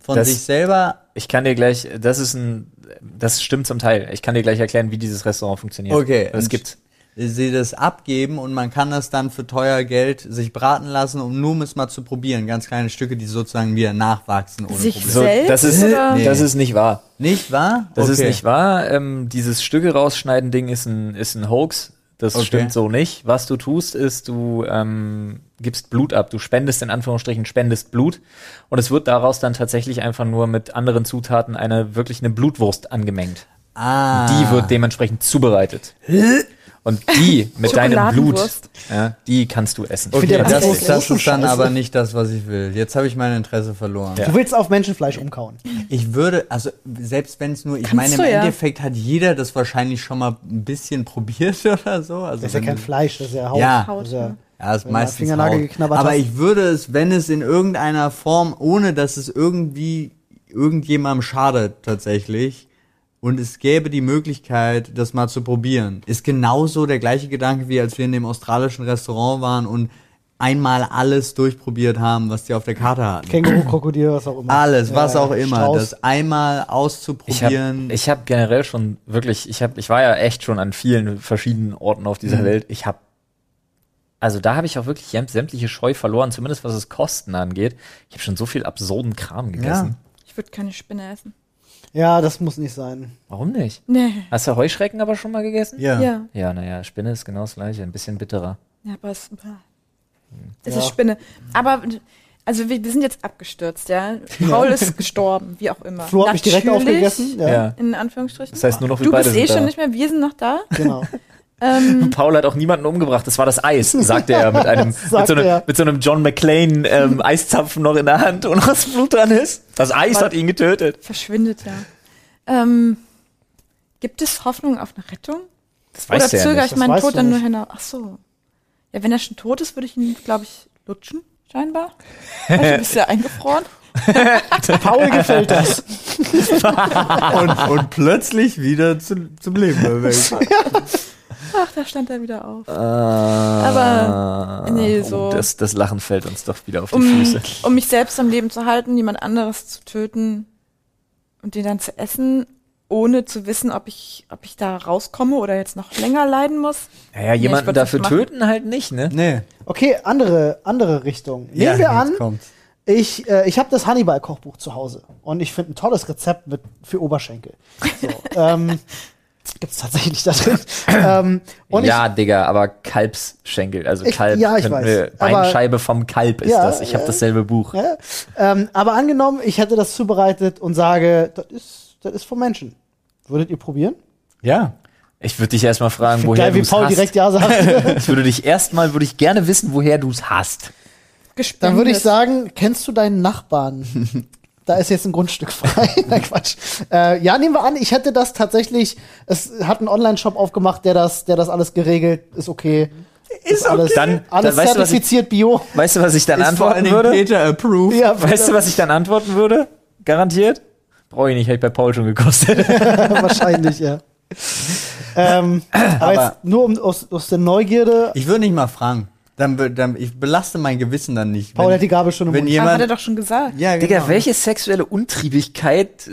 von Das- sich selber Ich kann dir gleich, das ist ein, das stimmt zum Teil. Ich kann dir gleich erklären, wie dieses Restaurant funktioniert. Okay, und- gibt's. Sie das abgeben und man kann das dann für teuer Geld sich braten lassen, um nur um es mal zu probieren. Ganz kleine Stücke, die sozusagen wieder nachwachsen ohne Sich Probleme. So, das ist, oder? das Nee. ist nicht wahr. Nicht wahr? Das ist Okay. nicht wahr. Ähm, dieses Stücke rausschneiden Ding ist ein, ist ein Hoax. Das Okay. stimmt so nicht. Was du tust, ist, du ähm, gibst Blut ab. Du spendest in Anführungsstrichen, spendest Blut. Und es wird daraus dann tatsächlich einfach nur mit anderen Zutaten eine wirklich eine Blutwurst angemengt. Ah. Die wird dementsprechend zubereitet. Und die mit deinem Blut, ja, die kannst du essen. Okay, ja das, ist, das ist dann aber nicht das, was ich will. Jetzt habe ich mein Interesse verloren. Ja. Du willst auf Menschenfleisch umkauen. Ich würde, also selbst wenn es nur, ich Kannst meine, im du ja. Endeffekt hat jeder das wahrscheinlich schon mal ein bisschen probiert oder so. Also Das ist ja kein Fleisch, das ist ja Haut. Ja. Das ist ja, Ja, ist Wenn meistens Fingernagel Haut. geknabbert Aber hast. ich würde es, wenn es in irgendeiner Form, ohne dass es irgendwie irgendjemandem schadet tatsächlich, und es gäbe die Möglichkeit, das mal zu probieren, ist genauso der gleiche Gedanke, wie als wir in dem australischen Restaurant waren und einmal alles durchprobiert haben, was die auf der Karte hatten. Känguru, Krokodil, was auch immer. Alles, was Ja, auch immer. Strauß. Das einmal Ich habe auszuprobieren. ich hab generell schon wirklich, ich habe, ich war ja echt schon an vielen verschiedenen Orten auf dieser Welt. Ich habe, also da habe ich auch wirklich sämtliche Scheu verloren, zumindest was es Kosten angeht. Ich habe schon so viel absurden Kram gegessen. Ich würde keine Spinne essen. Ja, das muss nicht sein. Warum nicht? Nee. Hast du Heuschrecken aber schon mal gegessen? ja. Ja. Ja, naja, Spinne ist genau das gleiche, ein bisschen bitterer. Ja, aber es, es Ja. ist Spinne. Aber, also wir, wir sind jetzt abgestürzt, ja. Paul ist gestorben, wie auch immer. Flo hat mich direkt aufgegessen. Ja, Ja. In Anführungsstrichen. Das heißt nur noch wir du beide bist eh schon da. nicht mehr, wir sind noch da. genau. Ähm, Paul hat auch niemanden umgebracht, das war das Eis, sagte er mit einem, mit so einem, mit so einem John McClane ähm, Eiszapfen noch in der Hand und was Blut dran ist. Das Eis Weil- hat ihn getötet. verschwindet ja. Ähm, gibt es Hoffnung auf eine Rettung? Das Oder du ja zögere nicht. ich Das meinen Tod dann nur hinaus? Ach so. Ja, wenn er schon tot ist, würde ich ihn, glaube ich, lutschen, scheinbar. Weil du bist ja eingefroren. Paul gefällt das. und, und plötzlich wieder zu, zum Leben erweckt. Ach, da stand er wieder auf. Aber nee, so- das, das Lachen fällt uns doch wieder auf die Um, Füße. um mich selbst am Leben zu halten, jemand anderes zu töten und den dann zu essen, ohne zu wissen, ob ich, ob ich da rauskomme oder jetzt noch länger leiden muss. Naja, ich jemanden dafür töten halt nicht, ne? Nee. Okay, andere, andere Richtung. Nehmen Ja, wir an, kommt's. ich, äh, ich habe das Hannibal-Kochbuch zu Hause und ich finde ein tolles Rezept mit, für Oberschenkel. So, ähm, gibt's tatsächlich da drin. ähm, und ja, Digga, aber Kalbsschenkel, also Ich- Kalb. ja, ich weiß, Beinscheibe vom Kalb ist Ja, das. Ich habe ja. dasselbe Buch. ich, ja, ähm, aber angenommen, ich hätte das zubereitet und sage, das ist, das ist vom Menschen. Würdet ihr probieren? Ja. Ich würde dich erstmal fragen, woher Geil, du wie es Paul hast. direkt ja sagt. Ich würde dich erstmal, würde ich gerne wissen, woher du es hast. Gespendet. Dann würde ich sagen, kennst du deinen Nachbarn? Da ist jetzt ein Grundstück frei. Nein, Quatsch. Äh, ja, nehmen wir an, ich hätte das tatsächlich, es hat einen Online-Shop aufgemacht, der das, der das alles geregelt, ist okay. Ist, alles, Dann- alles dann weißt du, was ich- zertifiziert Bio. Weißt du, was ich dann Ist vor allen antworten würde? Peter approved. Ja, Weißt du, was ich dann antworten würde? Garantiert? Brauche ich nicht, hätte ich bei Paul schon gekostet. wahrscheinlich, ja. ähm, aber, Aber- jetzt nur um, aus, aus der Neugierde. Ich würde nicht mal fragen. Dann, dann, ich belaste mein Gewissen dann nicht. Paul wenn, hat die Gabel schon im wenn Mund. Ah, hat er jemand, doch schon gesagt. ja, Digga, genau. welche sexuelle Untriebigkeit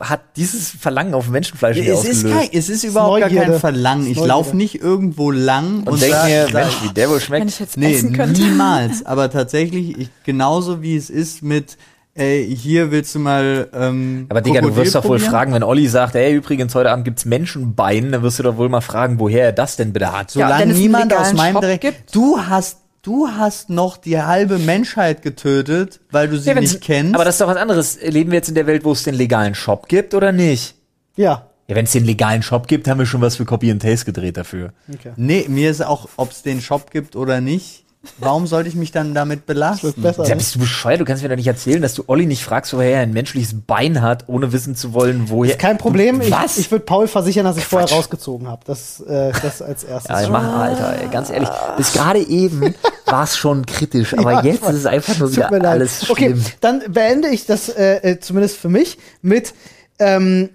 hat dieses Verlangen auf Menschenfleisch es ist, ausgelöst? kein, es ist überhaupt gar Neugierde. kein Verlangen. Ich ist laufe nicht irgendwo lang und, und denk sag- mir, Mensch, wie der wohl Wenn schmeckt. ich jetzt Nee, essen könnte. niemals. Aber tatsächlich, ich, genauso wie es ist mit, ey, hier willst du mal. Ähm, Aber Digga, du Krokodil wirst doch wohl fragen, wenn Olli sagt, ey, übrigens, heute Abend gibt's Menschenbein, dann wirst du doch wohl mal fragen, woher er das denn bitte hat. Ja, Solange es einen niemand aus meinem Shop Dreck. gibt. Du hast, du hast noch die halbe Menschheit getötet, weil du sie Ja, nicht kennst. Aber das ist doch was anderes. Leben wir jetzt in der Welt, wo es den legalen Shop gibt oder nicht? Ja. Ja, wenn es den legalen Shop gibt, haben wir schon was für Copy and Taste gedreht dafür. Okay. nee, mir ist auch, ob es den Shop gibt oder nicht. Warum sollte ich mich dann damit belasten? besser. Ja, bist du bescheuert? Du kannst mir doch nicht erzählen, dass du Olli nicht fragst, woher er ein menschliches Bein hat, ohne wissen zu wollen, woher. Kein Problem. Ich, Was? ich würde Paul versichern, dass ich vorher rausgezogen habe. Das, äh, das als erstes. Ja, mach, Alter, ey, ganz ehrlich. Bis gerade eben war es schon kritisch, aber Ja, ich jetzt ist es einfach nur wieder alles schlimm. Okay, dann beende ich das äh, äh, zumindest für mich mit ähm,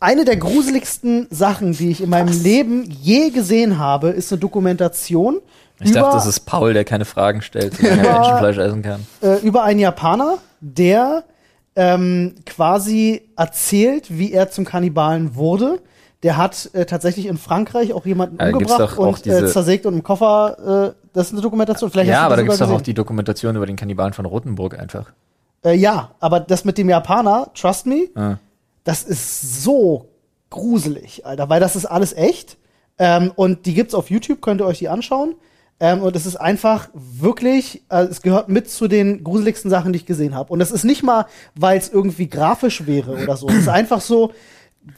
eine der gruseligsten Sachen, die ich in meinem Leben je gesehen habe, ist eine Dokumentation Ich über, dachte, das ist Paul, der keine Fragen stellt, solange er Menschenfleisch essen kann. äh, über einen Japaner, der ähm, quasi erzählt, wie er zum Kannibalen wurde. Der hat äh, tatsächlich in Frankreich auch jemanden Ja, umgebracht und äh, zersägt und im Koffer. Äh, das ist eine Dokumentation. Vielleicht Ja, aber da gibt's sogar doch auch die Dokumentation über den Kannibalen von Rothenburg einfach. Äh, ja, aber das mit dem Japaner, trust me, Ah. das ist so gruselig, Alter, weil das ist alles echt. Ähm, und die gibt's auf YouTube, könnt ihr euch die anschauen. Ähm, und es ist einfach wirklich, äh, es gehört mit zu den gruseligsten Sachen, die ich gesehen habe. Und es ist nicht mal, weil es irgendwie grafisch wäre oder so. Es ist einfach so,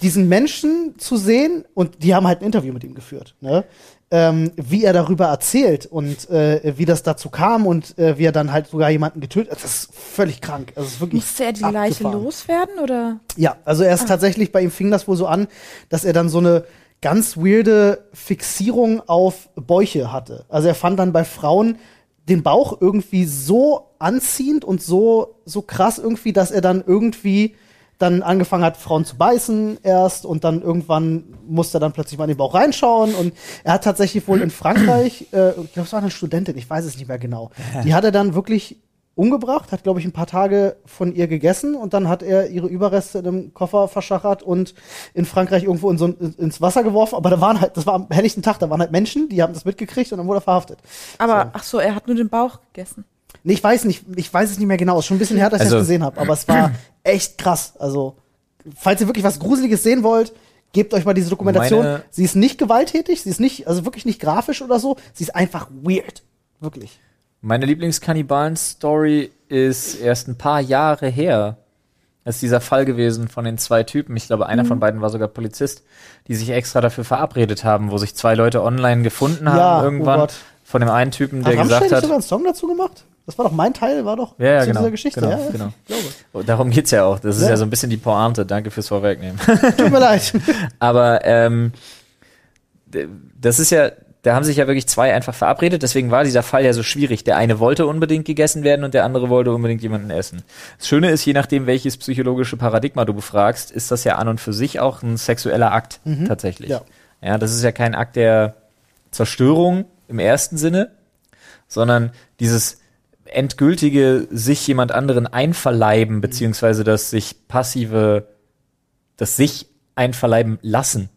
diesen Menschen zu sehen, und die haben halt ein Interview mit ihm geführt, ne? ähm, wie er darüber erzählt und äh, wie das dazu kam und äh, wie er dann halt sogar jemanden getötet hat. Das ist völlig krank. Also es ist wirklich Musste er die Leiche abgefahren. loswerden oder? Ja, also er ist tatsächlich, bei ihm fing das wohl so an, dass er dann so eine ganz weirde Fixierung auf Bäuche hatte. Also er fand dann bei Frauen den Bauch irgendwie so anziehend und so, so krass irgendwie, dass er dann irgendwie dann angefangen hat, Frauen zu beißen erst und dann irgendwann musste er dann plötzlich mal in den Bauch reinschauen und er hat tatsächlich wohl in Frankreich, äh, ich glaube, es war eine Studentin, ich weiß es nicht mehr genau, die hat er dann wirklich umgebracht, hat, glaube ich, ein paar Tage von ihr gegessen und dann hat er ihre Überreste in einem Koffer verschachert und in Frankreich irgendwo in so ein, ins Wasser geworfen. Aber da waren halt, das war am helllichten Tag, da waren halt Menschen, die haben das mitgekriegt und dann wurde er verhaftet. Aber ach so, er hat nur den Bauch gegessen. Nee, ich weiß nicht, ich weiß es nicht mehr genau. Ist schon ein bisschen her, dass ich Also- das gesehen habe, aber es war echt krass. Also, falls ihr wirklich was Gruseliges sehen wollt, gebt euch mal diese Dokumentation. Meine- sie ist nicht gewalttätig, sie ist nicht, also wirklich nicht grafisch oder so. Sie ist einfach weird. Wirklich. Meine Lieblingskannibalen-Story ist erst ein paar Jahre her. Das ist dieser Fall gewesen von den zwei Typen. Ich glaube, einer Mhm. von beiden war sogar Polizist, die sich extra dafür verabredet haben, wo sich zwei Leute online gefunden haben Ja, oh irgendwann. Gott. von dem einen Typen, der Rammstein gesagt hat. sogar einen Song dazu gemacht? Das war doch mein Teil, war doch Ja, ja, zu genau. dieser Geschichte. Genau, ja, ja, genau. Glaube. Und darum geht's ja auch. Das ist Ja. ja so ein bisschen die Pointe. Danke fürs Vorwegnehmen. Tut mir leid. Aber ähm, das ist ja, da haben sich ja wirklich zwei einfach verabredet, deswegen war dieser Fall ja so schwierig. Der eine wollte unbedingt gegessen werden und der andere wollte unbedingt jemanden essen. Das Schöne ist, je nachdem, welches psychologische Paradigma du befragst, ist das ja an und für sich auch ein sexueller Akt tatsächlich. Ja. ja, das ist ja kein Akt der Zerstörung im ersten Sinne, sondern dieses endgültige sich jemand anderen einverleiben, beziehungsweise das sich passive, das sich einverleiben lassen,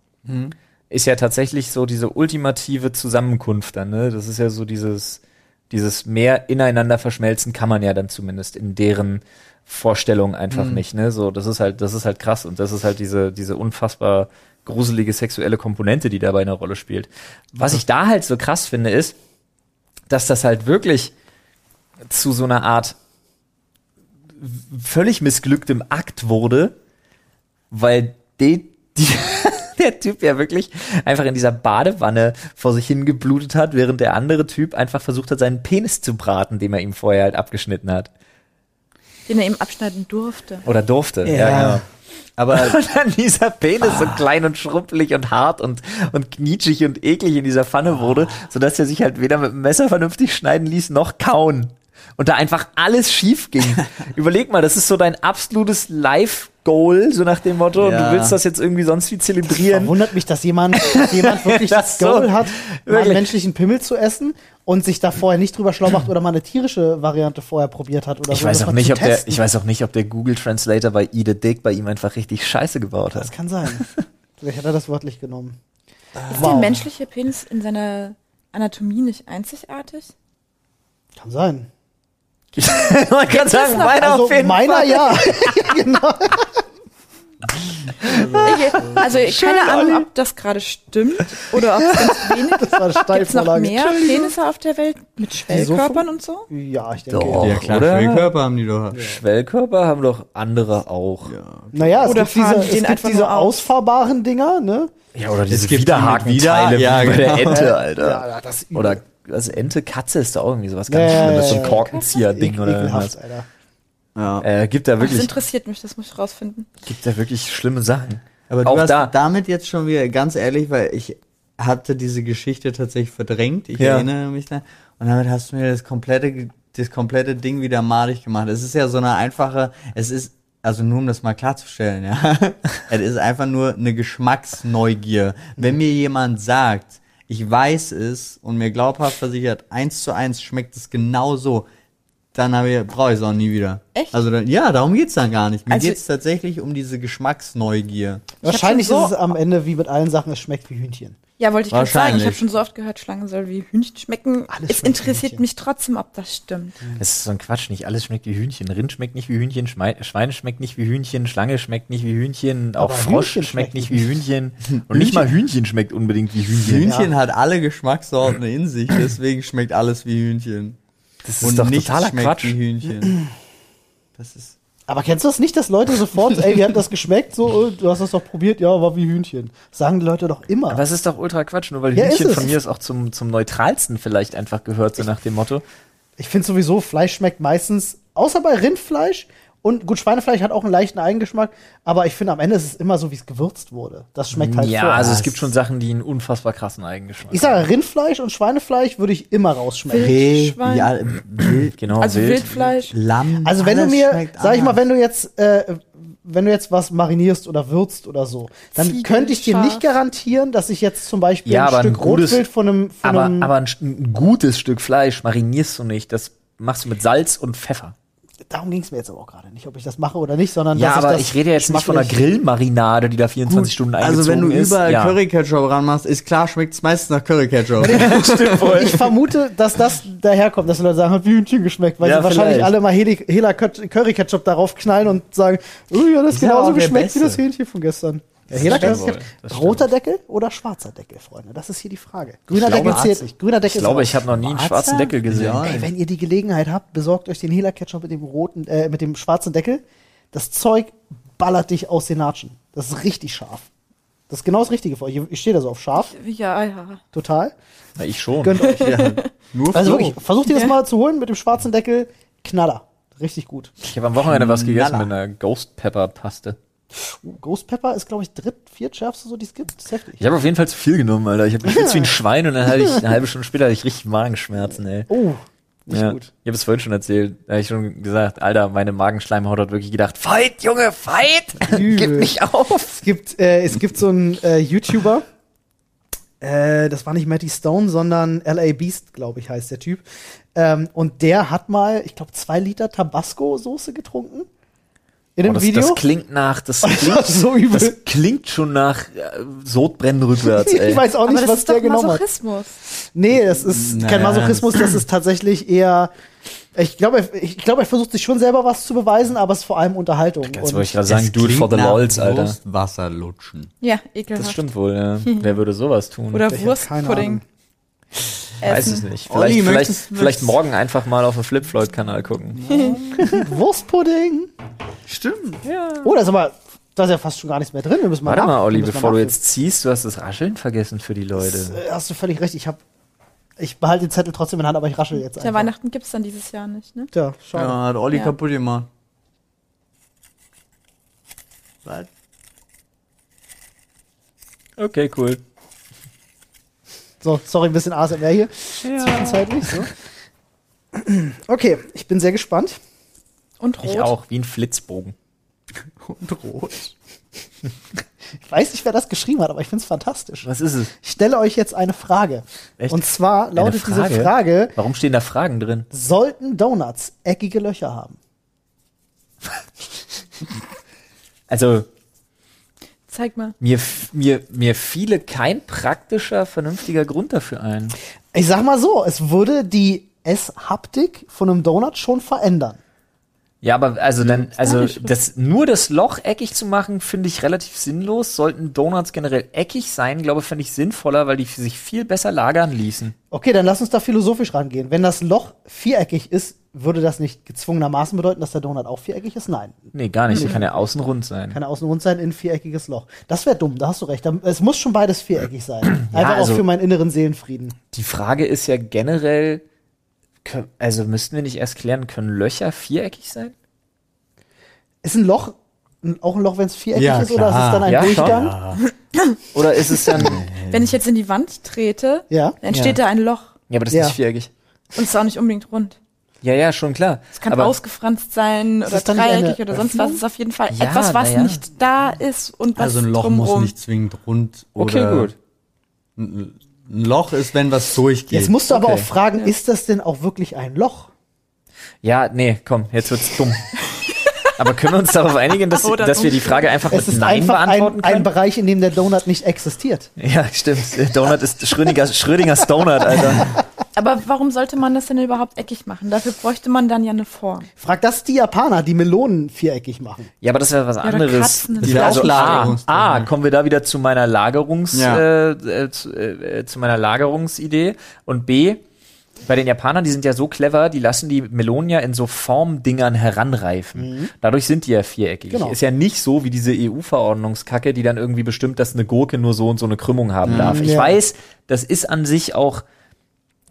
ist ja tatsächlich so diese ultimative Zusammenkunft dann, ne? Das ist ja so dieses, dieses mehr ineinander verschmelzen kann man ja dann zumindest in deren Vorstellung einfach nicht, ne? So, das ist halt, das ist halt krass und das ist halt diese, diese unfassbar gruselige sexuelle Komponente, die dabei eine Rolle spielt. Was ich da halt so krass finde, ist, dass das halt wirklich zu so einer Art völlig missglücktem Akt wurde, weil die, die, der Typ ja wirklich einfach in dieser Badewanne vor sich hingeblutet hat, während der andere Typ einfach versucht hat, seinen Penis zu braten, den er ihm vorher halt abgeschnitten hat. Den er eben abschneiden durfte. Oder durfte. Ja. genau. Aber Und dann dieser Penis so klein und schrumpelig und hart und, und knietschig und eklig in dieser Pfanne wurde, sodass er sich halt weder mit dem Messer vernünftig schneiden ließ, noch kauen. Und da einfach alles schief ging. Überleg mal, das ist so dein absolutes Life-Goal, so nach dem Motto, und Ja. du willst das jetzt irgendwie sonst wie zelebrieren. Verwundert mich, dass jemand, dass jemand wirklich Das das Goal so. hat, mal einen menschlichen Pimmel zu essen und sich da vorher nicht drüber schlau macht oder mal eine tierische Variante vorher probiert hat oder Ich so. weiß das auch nicht, ob der, ich weiß auch nicht, ob der Google Translator bei Eat a Dick bei ihm einfach richtig Scheiße gebaut Das hat. kann sein. Vielleicht hat er das wörtlich genommen. Ist der menschliche Penis in seiner Anatomie nicht einzigartig? Kann sein. Man kann sagen, meiner also auf jeden meiner Fall. ja. genau. Ich, also keine Ahnung, ob das gerade stimmt oder ob es ganz wenig eine Gibt es noch mehr Penisse auf der Welt mit Schwellkörpern und so? Ja, ich denke. Doch. ja klar, oder? Schwellkörper haben die doch. Schwellkörper haben doch andere auch. Naja, es Oder gibt diese, es gibt einfach diese ausfahrbaren Dinger, ne? Ja, oder diese gibt die mit Widerhakenteile Wider- ja, wie bei der genau. Ente, Alter. Ja, das ist Oder also Ente, Katze ist da auch irgendwie sowas ganz Ja, Schlimmes, so ein. Korkenzieher-Ding oder irgendwas. Alter. Ja. Äh, gibt da Das wirklich, interessiert mich, das muss ich rausfinden. gibt da wirklich schlimme Sachen. Aber du auch hast da. damit jetzt schon wieder, ganz ehrlich, weil ich hatte diese Geschichte tatsächlich verdrängt. Ich Ja. erinnere mich da. Und damit hast du mir das komplette, das komplette Ding wieder malig gemacht. Es ist ja so eine einfache, es ist, also nur um das mal klarzustellen, ja. es ist einfach nur eine Geschmacksneugier. Wenn mir jemand sagt, ich weiß es und mir glaubhaft versichert, eins zu eins schmeckt es genau so, dann habe ich, brauche ich es auch nie wieder. Echt? Also dann, ja, darum geht's dann gar nicht. Mir Also- geht's tatsächlich um diese Geschmacksneugier. Wahrscheinlich so- ist es am Ende wie mit allen Sachen, es schmeckt wie Hühnchen. Ja, wollte ich gerade sagen. Ich habe schon so oft gehört, Schlangen soll wie Hühnchen schmecken. Alles es interessiert Hühnchen. mich trotzdem, ob das stimmt. Das ist so ein Quatsch, nicht alles schmeckt wie Hühnchen. Rind schmeckt nicht wie Hühnchen, Schmei Schwein schmeckt nicht wie Hühnchen, Schlange schmeckt nicht wie Hühnchen, auch Aber Frosch Hühnchen schmeckt schmeckt nicht wie Hühnchen. Und nicht mal Hühnchen schmeckt unbedingt wie Hühnchen. Hühnchen hat alle Geschmackssorten in sich, deswegen schmeckt alles wie Hühnchen. Das ist doch nichts totaler schmeckt Quatsch. wie Hühnchen. Das ist Aber kennst du das nicht, dass Leute sofort, ey, wie hat das geschmeckt? So, äh, du hast das doch probiert, ja, war wie Hühnchen. Sagen die Leute doch immer. Aber es ist doch ultra Quatsch, nur weil Ja, Hühnchen von mir ist auch zum, zum neutralsten vielleicht einfach gehört, so nach dem Motto. Ich finde sowieso, Fleisch schmeckt meistens, außer bei Rindfleisch und gut, Schweinefleisch hat auch einen leichten Eigengeschmack, aber ich finde am Ende ist es immer so, wie es gewürzt wurde. Das schmeckt halt ja, vor. also es gibt schon Sachen, die einen unfassbar krassen Eigengeschmack ich sage, Rindfleisch und Schweinefleisch würde ich immer rausschmecken. Reh, Schwein. ja, Wild, Genau, Also wild. Wildfleisch. Lamm. Also wenn du mir, sag ich mal, wenn du jetzt, äh, wenn du jetzt was marinierst oder würzt oder so, dann Ziegel, könnte ich dir nicht garantieren, dass ich jetzt zum Beispiel Ja, ein aber ein Stück gutes- Rotwild von einem, von Aber, einem aber ein, st- ein gutes Stück Fleisch marinierst du nicht. Das machst du mit Salz und Pfeffer. Darum ging es mir jetzt aber auch gerade nicht, ob ich das mache oder nicht, sondern Ja, dass aber ich, ich, rede jetzt nicht von einer Grillmarinade, die da 24 Stunden eingezogen Also wenn du ist. überall ja. Curry Ketchup ranmachst, ist klar, schmeckt es meistens nach Curry Ketchup. Ich vermute, dass das daherkommt, dass die Leute sagen, hat wie Hühnchen geschmeckt, weil Ja, sie wahrscheinlich vielleicht. alle mal Hela Curry Ketchup darauf knallen und sagen, oh ja, das Ist ja genauso geschmeckt wie das Hähnchen von gestern. Ja. Roter Deckel oder schwarzer Deckel, Freunde? Das ist hier die Frage. Grüner glaube, Deckel zählt Arzt- nicht. Grüner Deckel Ich glaube, ich habe noch nie einen schwarzen Deckel gesehen. Ja. Ey, wenn ihr die Gelegenheit habt, besorgt euch den Hela Ketchup mit dem roten, äh, mit dem schwarzen Deckel. Das Zeug ballert dich aus den Natschen. Das ist richtig scharf. Das ist genau das Richtige für euch. Ich stehe da so auf scharf, Ja, ja. total. Na, ich schon. Gönnt euch. ja, nur Also wirklich, versucht ihr das Ja. mal zu holen mit dem schwarzen Deckel. Knaller. Richtig gut. Ich habe am Wochenende was gegessen Knaller. mit einer Ghost Pepper Paste. Ghost Pepper ist, glaube ich, dritt, viertschärfste, so die es gibt. Das heftig. Ich habe auf jeden Fall zu viel genommen, Alter. Ich habe geschwitzt wie ein Schwein und dann hatte ich eine halbe Stunde später hatte ich richtig Magenschmerzen, ey. Oh, nicht ja. gut. Ich habe es vorhin schon erzählt. Da habe ich schon gesagt, Alter, meine Magenschleimhaut hat wirklich gedacht, fight, Junge, fight! Übel. Gib nicht auf! Es gibt, äh, es gibt so einen äh, YouTuber, äh, das war nicht Matty Stone, sondern LA Beast, glaube ich, heißt der Typ. Ähm, und der hat mal, ich glaube, zwei Liter Tabasco-Soße getrunken. In Oh, dem das, Video. das klingt nach, das Das klingt, so übel. das klingt schon nach äh, Sodbrennen rückwärts, ey. ich weiß auch nicht, das was ist der genommen hat. Masochismus. Nee, das ist kein Naja, Masochismus, das ist tatsächlich eher. Ich glaube, er, ich glaube, er versucht sich schon selber was zu beweisen, aber es ist vor allem Unterhaltung. Jetzt wollte ich gerade sagen, do it for the lols, Alter. Brustwasser lutschen. Ja, ekelhaft. Das stimmt wohl, ja. Wer würde sowas tun? Oder Wurstpudding. Ahnung. Weiß es Essen. nicht. Olli, Vielleicht, vielleicht, vielleicht morgen einfach mal auf dem Flip Floyd Kanal gucken. Wurstpudding. Stimmt. Oh, da ist aber, da ist ja fast schon gar nichts mehr drin. Wir müssen mal Warte nach- mal, Olli, bevor mal du jetzt ziehst, du hast das Rascheln vergessen für die Leute. Äh, Hast du völlig recht. Ich habe, ich behalte den Zettel trotzdem in der Hand, aber ich raschel jetzt einfach. Weihnachten gibt's dann dieses Jahr nicht, ne? Tja, schade. Ja, hat Olli Ja. kaputt gemacht. Was? Okay, cool. So, sorry, ein bisschen ASMR hier. Zwischenzeitlich. So. Okay, ich bin sehr gespannt. Und rot. Ich auch, wie ein Flitzbogen. Und rot. Ich weiß nicht, wer das geschrieben hat, aber ich finde es fantastisch. Was ist es? Ich stelle euch jetzt eine Frage. Echt? Und zwar lautet Frage? diese Frage: Warum stehen da Fragen drin? Sollten Donuts eckige Löcher haben? Also, Zeig mal. mir, mir, mir fiele kein praktischer, vernünftiger Grund dafür ein. Ich sag mal so, es würde die Esshaptik von einem Donut schon verändern. Ja, aber also dann, also das nur das Loch eckig zu machen, finde ich relativ sinnlos. Sollten Donuts generell eckig sein, glaube fände ich sinnvoller, weil die sich viel besser lagern ließen. Okay, dann lass uns da philosophisch rangehen. Wenn das Loch viereckig ist, würde das nicht gezwungenermaßen bedeuten, dass der Donut auch viereckig ist? Nein. Nee, gar nicht. Die kann ja außen rund sein. Kann außen rund sein in ein viereckiges Loch. Das wäre dumm, da hast du recht. Es muss schon beides viereckig sein. Einfach also- auch für meinen inneren Seelenfrieden. Die Frage ist ja generell, also müssten wir nicht erst klären, können Löcher viereckig sein? Ist ein Loch auch ein Loch, wenn es viereckig Ja, ist, oder ist es klar. dann ein Ja. Durchgang? Oder ist es dann, Wenn ich jetzt in die Wand trete, Ja. dann entsteht da ein Loch. ja, aber das Ja. ist nicht viereckig. Und es ist auch nicht unbedingt rund. Ja, ja, schon klar. Es kann aber, ausgefranst sein oder dreieckig oder sonst was. Öffnung? Es ist auf jeden Fall Ja, etwas, was ja. nicht da ist und was Also ein Loch muss nicht zwingend rund Okay, oder gut. Ein Loch ist, wenn was durchgeht. Jetzt musst du aber Okay. auch fragen, ist das denn auch wirklich ein Loch? Ja, nee, komm, jetzt wird's dumm. Aber können wir uns darauf einigen, dass, dass wir die. Frage einfach Es mit ist Nein einfach beantworten ein, ein können? Bereich, in dem der Donut nicht existiert. ja, stimmt. Donut ist Schrödinger, Schrödingers Donut, Alter. Aber warum sollte man das denn überhaupt eckig machen? Dafür bräuchte man dann ja eine Form. Frag das die Japaner, die Melonen viereckig machen. Ja, aber das ist ja was oder anderes. Katzen, das wär also A. A, kommen wir da wieder zu meiner Lagerungs, Ja. äh, äh, zu, äh, zu meiner Lagerungsidee. Und B, bei den Japanern, die sind ja so clever, die lassen die Melonen ja in so Formdingern heranreifen. Dadurch sind die ja viereckig. Genau. Ist ja nicht so wie diese EU-Verordnungskacke, die dann irgendwie bestimmt, dass eine Gurke nur so und so eine Krümmung haben darf. Ich Ja. weiß, das ist an sich auch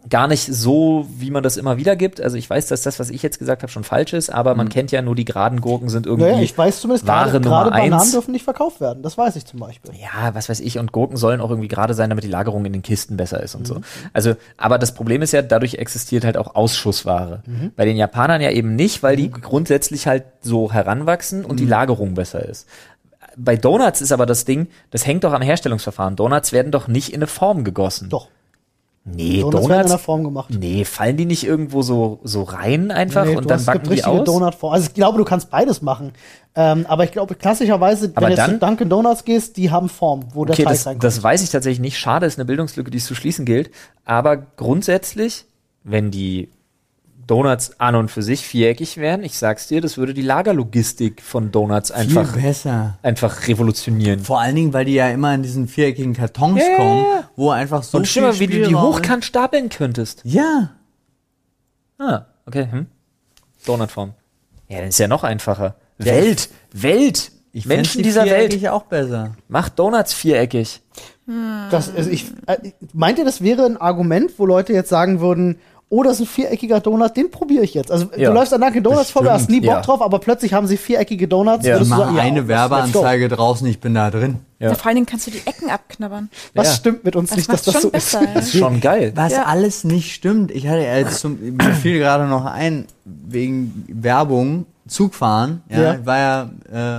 gar nicht so, wie man das immer wieder gibt. Also ich weiß, dass das, was ich jetzt gesagt habe, schon falsch ist, aber man kennt ja nur die geraden Gurken sind irgendwie Naja, ich weiß zumindest, Ware gerade Nummer gerade Bananen eins. dürfen nicht verkauft werden. Das weiß ich zum Beispiel. ja, was weiß ich, und Gurken sollen auch irgendwie gerade sein, damit die Lagerung in den Kisten besser ist und Mhm. so. Also, aber das Problem ist ja, dadurch existiert halt auch Ausschussware. Mhm. Bei den Japanern ja eben nicht, weil die grundsätzlich halt so heranwachsen und die Mhm. Lagerung besser ist. Bei Donuts ist aber das Ding, das hängt doch am Herstellungsverfahren. Donuts werden doch nicht in eine Form gegossen. Doch. Nee, Donuts werden in Donuts. der Form gemacht. Nee, fallen die nicht irgendwo so, so rein einfach Nee, und dann backen die aus? Donutform. Also ich glaube, du kannst beides machen. Ähm, aber ich glaube, klassischerweise, Aber wenn du jetzt zu Dunkin' Donuts gehst, die haben Form, wo der Okay, Teig das, reinkommt. das weiß ich tatsächlich nicht. Schade, ist eine Bildungslücke, die es zu schließen gilt. Aber grundsätzlich, wenn die Donuts an und für sich viereckig wären, ich sag's dir, das würde die Lagerlogistik von Donuts einfach, einfach revolutionieren. Vor allen Dingen, weil die ja immer in diesen viereckigen Kartons ja, kommen, wo einfach so und viel schau mal, wie du die hochkant stapeln könntest. Ja. Ah, okay. Hm. Donutform. Ja, dann ist ja noch einfacher. Welt, Welt. Ich Menschen die dieser Welt. auch besser. Macht Donuts viereckig. Das, also ich, äh, meint ihr, das wäre ein Argument, wo Leute jetzt sagen würden, oh, das ist ein viereckiger Donut, den probiere ich jetzt. Also Ja. du läufst an Dunkin' Donuts vorbei, hast nie Bock ja. drauf, aber plötzlich haben sie viereckige Donuts. Ja. Mal sagen, ja, eine go. Werbeanzeige draußen, ich bin da drin. Ja. Ja. Vor allen Dingen kannst du die Ecken abknabbern. Was Ja. stimmt mit uns Das nicht, dass das schon so besser, ist? ja. Das ist schon geil. Was Ja. alles nicht stimmt. Ich hatte ja jetzt zum, mir fiel gerade noch ein, wegen Werbung, Zugfahren. Ja, Ja. Ich war ja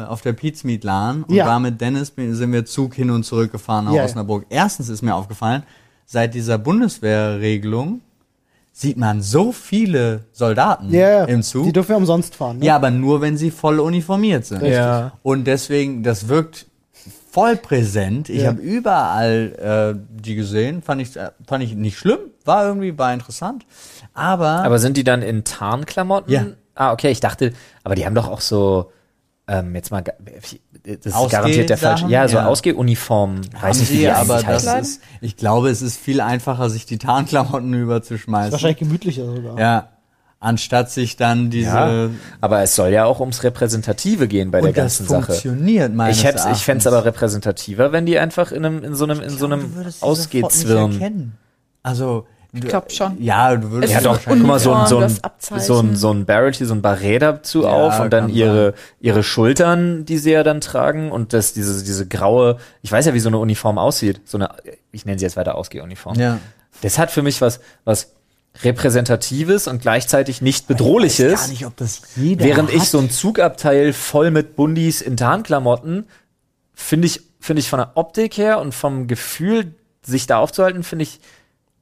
äh, auf der Pizmeet LAN und Ja. war mit Dennis, sind wir Zug hin und zurück gefahren nach Ja, ja. Osnabrück. Erstens ist mir aufgefallen, seit dieser Bundeswehrregelung sieht man so viele Soldaten Ja, im Zug. die dürfen ja umsonst fahren. Ne? Ja, aber nur, wenn sie voll uniformiert sind. Richtig. Ja. Und deswegen, das wirkt voll präsent. Ich Ja. habe überall äh, die gesehen. Fand ich, äh, fand ich nicht schlimm. War irgendwie, war interessant. Aber, Aber sind die dann in Tarnklamotten? Ja. Ah, okay, ich dachte, aber die haben doch auch so, ähm, jetzt mal, das ist garantiert der falsche, ja, so Ja. Ausgehuniformen. Weiß nicht, wie die aber das ist, ich glaube, es ist viel einfacher, sich die Tarnklamotten überzuschmeißen. Wahrscheinlich gemütlicher sogar. Ja. Anstatt sich dann diese, Ja, aber es soll ja auch ums Repräsentative gehen bei der das ganzen Sache. funktioniert meines Ich hätte, ich fände es aber repräsentativer, wenn die einfach in einem, in so einem, in so einem Ausgehzwirn. Also, ich glaub schon. Ja, du würdest Ja doch, guck mal, so ein, so ein, so ein, so ein Barrett hier, so ein Barret dazu Ja, auf und dann ihre, ihre Schultern, die sie ja dann tragen und das, diese, diese graue, ich weiß ja, wie so eine Uniform aussieht. So eine, ich nenne sie jetzt weiter Ausgehuniform. Ja. Das hat für mich was, was Repräsentatives und gleichzeitig nicht Ich weiß bedrohliches. gar nicht, ob das jeder Während ich hat. so ein Zugabteil voll mit Bundis in Tarnklamotten, finde ich, finde ich von der Optik her und vom Gefühl, sich da aufzuhalten, finde ich,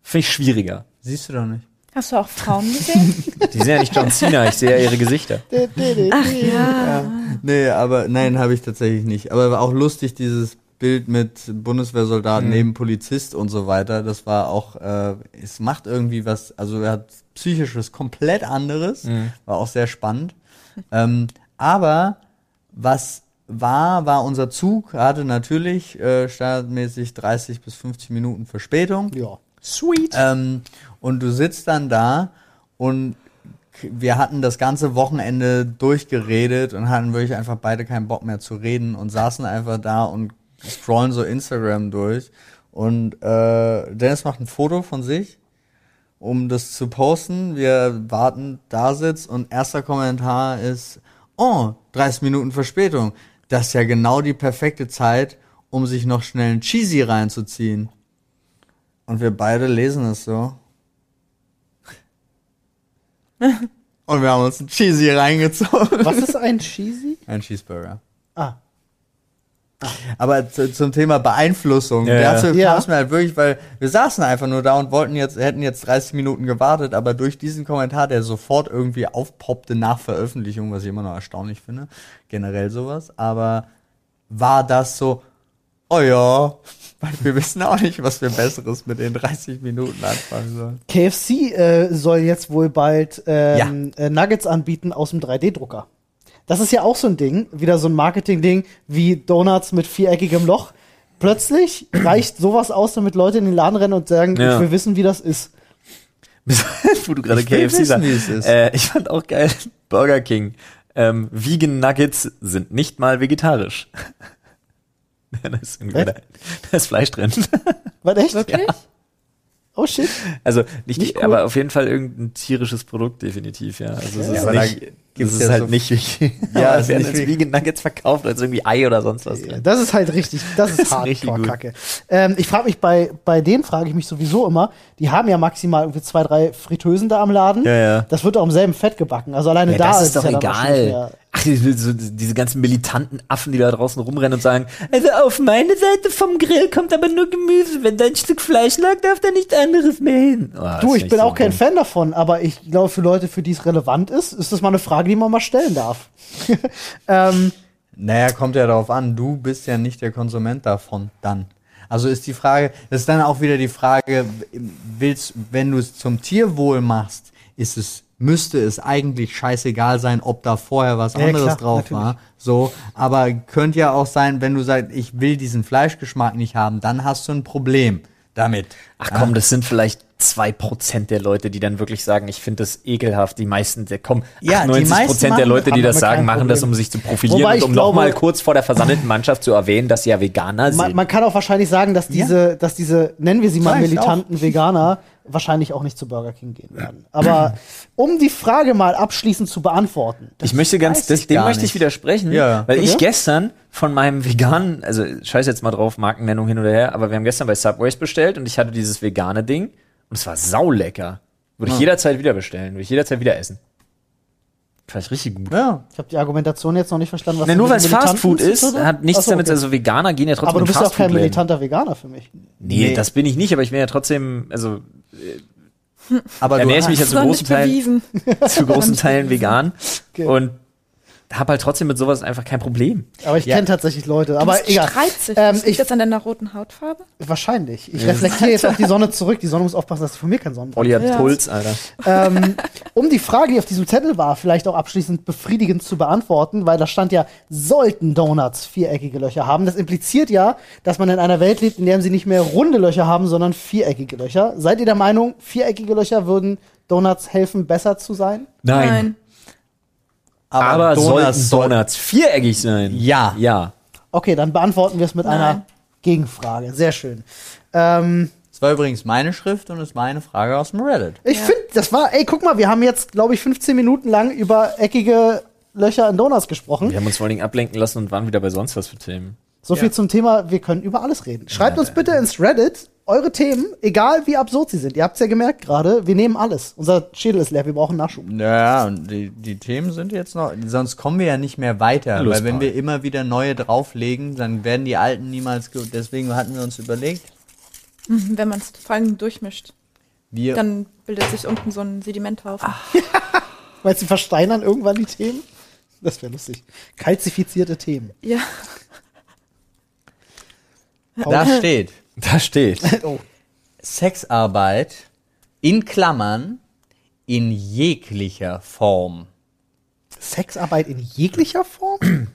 finde ich schwieriger. Siehst du doch nicht. Hast du auch Frauen gesehen? Die sind ja nicht John Cena, ich sehe ja ihre Gesichter. Ach ja. Nee, aber nein, habe ich tatsächlich nicht. Aber war auch lustig, dieses Bild mit Bundeswehrsoldaten neben Polizist und so weiter. Das war auch, äh, es macht irgendwie was, also er hat psychisches komplett anderes. War auch sehr spannend. ähm, aber was war, war unser Zug, hatte natürlich äh, standardmäßig 30 bis 50 Minuten Verspätung. Ja. Sweet. Ähm, und du sitzt dann da und wir hatten das ganze Wochenende durchgeredet und hatten wirklich einfach beide keinen Bock mehr zu reden und saßen einfach da und scrollen so Instagram durch. Und äh, Dennis macht ein Foto von sich, um das zu posten. Wir warten, da sitzt und erster Kommentar ist, oh, 30 Minuten Verspätung. Das ist ja genau die perfekte Zeit, um sich noch schnell ein Cheesy reinzuziehen. Und wir beide lesen es so. Und wir haben uns ein Cheesy reingezogen. Was ist ein Cheesy? Ein Cheeseburger. Ah. Aber zu, zum Thema Beeinflussung, Ja, dazu ja. kam es mir halt wirklich, weil wir saßen einfach nur da und wollten jetzt, hätten jetzt 30 Minuten gewartet, aber durch diesen Kommentar, der sofort irgendwie aufpoppte nach Veröffentlichung, was ich immer noch erstaunlich finde, generell sowas, aber war das so, oh ja, weil wir wissen auch nicht, was wir Besseres mit den 30 Minuten anfangen sollen. KFC äh, soll jetzt wohl bald ähm, äh, Nuggets anbieten aus dem 3D-Drucker. Das ist ja auch so ein Ding, wieder so ein Marketing-Ding wie Donuts mit viereckigem Loch. Plötzlich reicht sowas aus, damit Leute in den Laden rennen und sagen, Ja. ich will wissen, wie das ist. Wo du gerade KFC sagst. Äh, ich fand auch geil, Burger King. Ähm, Vegan Nuggets sind nicht mal vegetarisch. da, ist irgendwie da, ist Fleisch drin. Was echt? Wirklich? Oh shit. Also nicht, Nicht cool. aber auf jeden Fall irgendein tierisches Produkt definitiv, ja. Also es Ja, ist nicht, es ist ja halt so- nicht wichtig. Ja, Ja, es werden ist als nicht Vegan Nuggets verkauft, als irgendwie Ei oder sonst was drin. Das ist halt richtig, das ist, Das ist. Hardcore-Kacke. Ähm, ich frage mich bei, bei denen frage ich mich sowieso immer, die haben ja maximal irgendwie zwei, drei Fritteusen da am Laden. Ja, ja. Das wird auch im selben Fett gebacken. Also alleine Ja, da das ist ist es doch ja auch schon nicht egal. Ach, diese, diese ganzen militanten Affen, die da draußen rumrennen und sagen, also auf meine Seite vom Grill kommt aber nur Gemüse. Wenn da ein Stück Fleisch lag, darf da nichts anderes mehr hin. Oh, Du, ich bin so auch kein. Fan davon, aber ich glaube, für Leute, für die es relevant ist, ist das mal eine Frage, die man mal stellen darf. ähm, Naja, kommt ja darauf an, du bist ja nicht der Konsument davon dann. Also ist die Frage, das ist dann auch wieder die Frage, willst, wenn du es zum Tierwohl machst, ist es, müsste es eigentlich scheißegal sein, ob da vorher was Ja, anderes klar, drauf natürlich. war. So, aber könnte ja auch sein, wenn du sagst, ich will diesen Fleischgeschmack nicht haben, dann hast du ein Problem damit. Ach komm, das sind vielleicht zwei Prozent der Leute, die dann wirklich sagen, ich finde das ekelhaft. Die meisten, der kommen, Ja, die 98 meisten Prozent der Leute, die das sagen, machen das, um sich zu profilieren Wobei und ich um nochmal kurz vor der versandeten Mannschaft zu erwähnen, dass sie ja Veganer sind. man, man kann auch wahrscheinlich sagen, dass diese, dass diese, nennen wir sie mal Vielleicht militanten Veganer, wahrscheinlich auch nicht zu Burger King gehen werden. Aber um die Frage mal abschließend zu beantworten. Ich möchte ganz, das, ich dem möchte ich widersprechen, Ja. weil ich Ja? gestern von meinem veganen, also scheiß jetzt mal drauf, Markennennung hin oder her, aber wir haben gestern bei Subways bestellt und ich hatte dieses vegane Ding und es war saulecker. Würde ich jederzeit wieder bestellen, würde ich jederzeit wieder essen. Fand ich richtig gut. Ja. Ich habe die Argumentation jetzt noch nicht verstanden, was Na, das nur weil es den Militanten Fast Food zu ist, hat nichts damit, okay. also Veganer gehen ja trotzdem Aber du bist ja auch kein militanter Veganer für mich. Nee, Nee. das bin ich nicht, aber ich bin ja trotzdem, also Aber ernähre ich mich ja zu großen Teilen, zu großen Teilen vegan. Okay. und habe halt trotzdem mit sowas einfach kein Problem. Aber ich Ja. kenne tatsächlich Leute. Aber Aber das egal. streit sich. Ähm, das ich, jetzt an deiner roten Hautfarbe? wahrscheinlich. Ich reflektiere jetzt auf die Sonne zurück. Die Sonne muss aufpassen, dass sie von mir kein Sonnenbrand Olli hat Ja. Puls, Alter. ähm, um die Frage, die auf diesem Zettel war, vielleicht auch abschließend befriedigend zu beantworten, weil da stand ja, sollten Donuts viereckige Löcher haben. Das impliziert ja, dass man in einer Welt lebt, in der sie nicht mehr runde Löcher haben, sondern viereckige Löcher. Seid ihr der Meinung, viereckige Löcher würden Donuts helfen, besser zu sein? Aber, sollten soll- Donuts viereckig sein? Ja. Ja. Okay, dann beantworten wir es mit Nein. einer Gegenfrage. Sehr schön. Ähm, Das war übrigens meine Schrift und ist meine Frage aus dem Reddit. ich Ja. finde, das war, ey, guck mal, wir haben jetzt, glaube ich, 15 Minuten lang über eckige Löcher in Donuts gesprochen. Wir haben uns vor allen Dingen ablenken lassen und waren wieder bei sonst was für Themen. So viel zum Thema, wir können über alles reden. Schreibt uns bitte ins Reddit eure Themen, egal wie absurd sie sind. Ihr habt es ja gemerkt gerade, wir nehmen alles. Unser Schädel ist leer, wir brauchen Nachschub. Ja, und die, die Themen sind jetzt noch, sonst kommen wir ja nicht mehr weiter, Los, weil wenn Paul. wir immer wieder neue drauflegen, dann werden die alten niemals, ge deswegen hatten wir uns überlegt, Mhm, Wenn man es vor allem durchmischt, wir, dann bildet sich unten so ein Sedimenthaufen. Weil sie versteinern irgendwann die Themen. Das wäre lustig. Kalzifizierte Themen. Ja. da steht, Da steht. Oh. Sexarbeit in Klammern in jeglicher Form. Sexarbeit in jeglicher Form?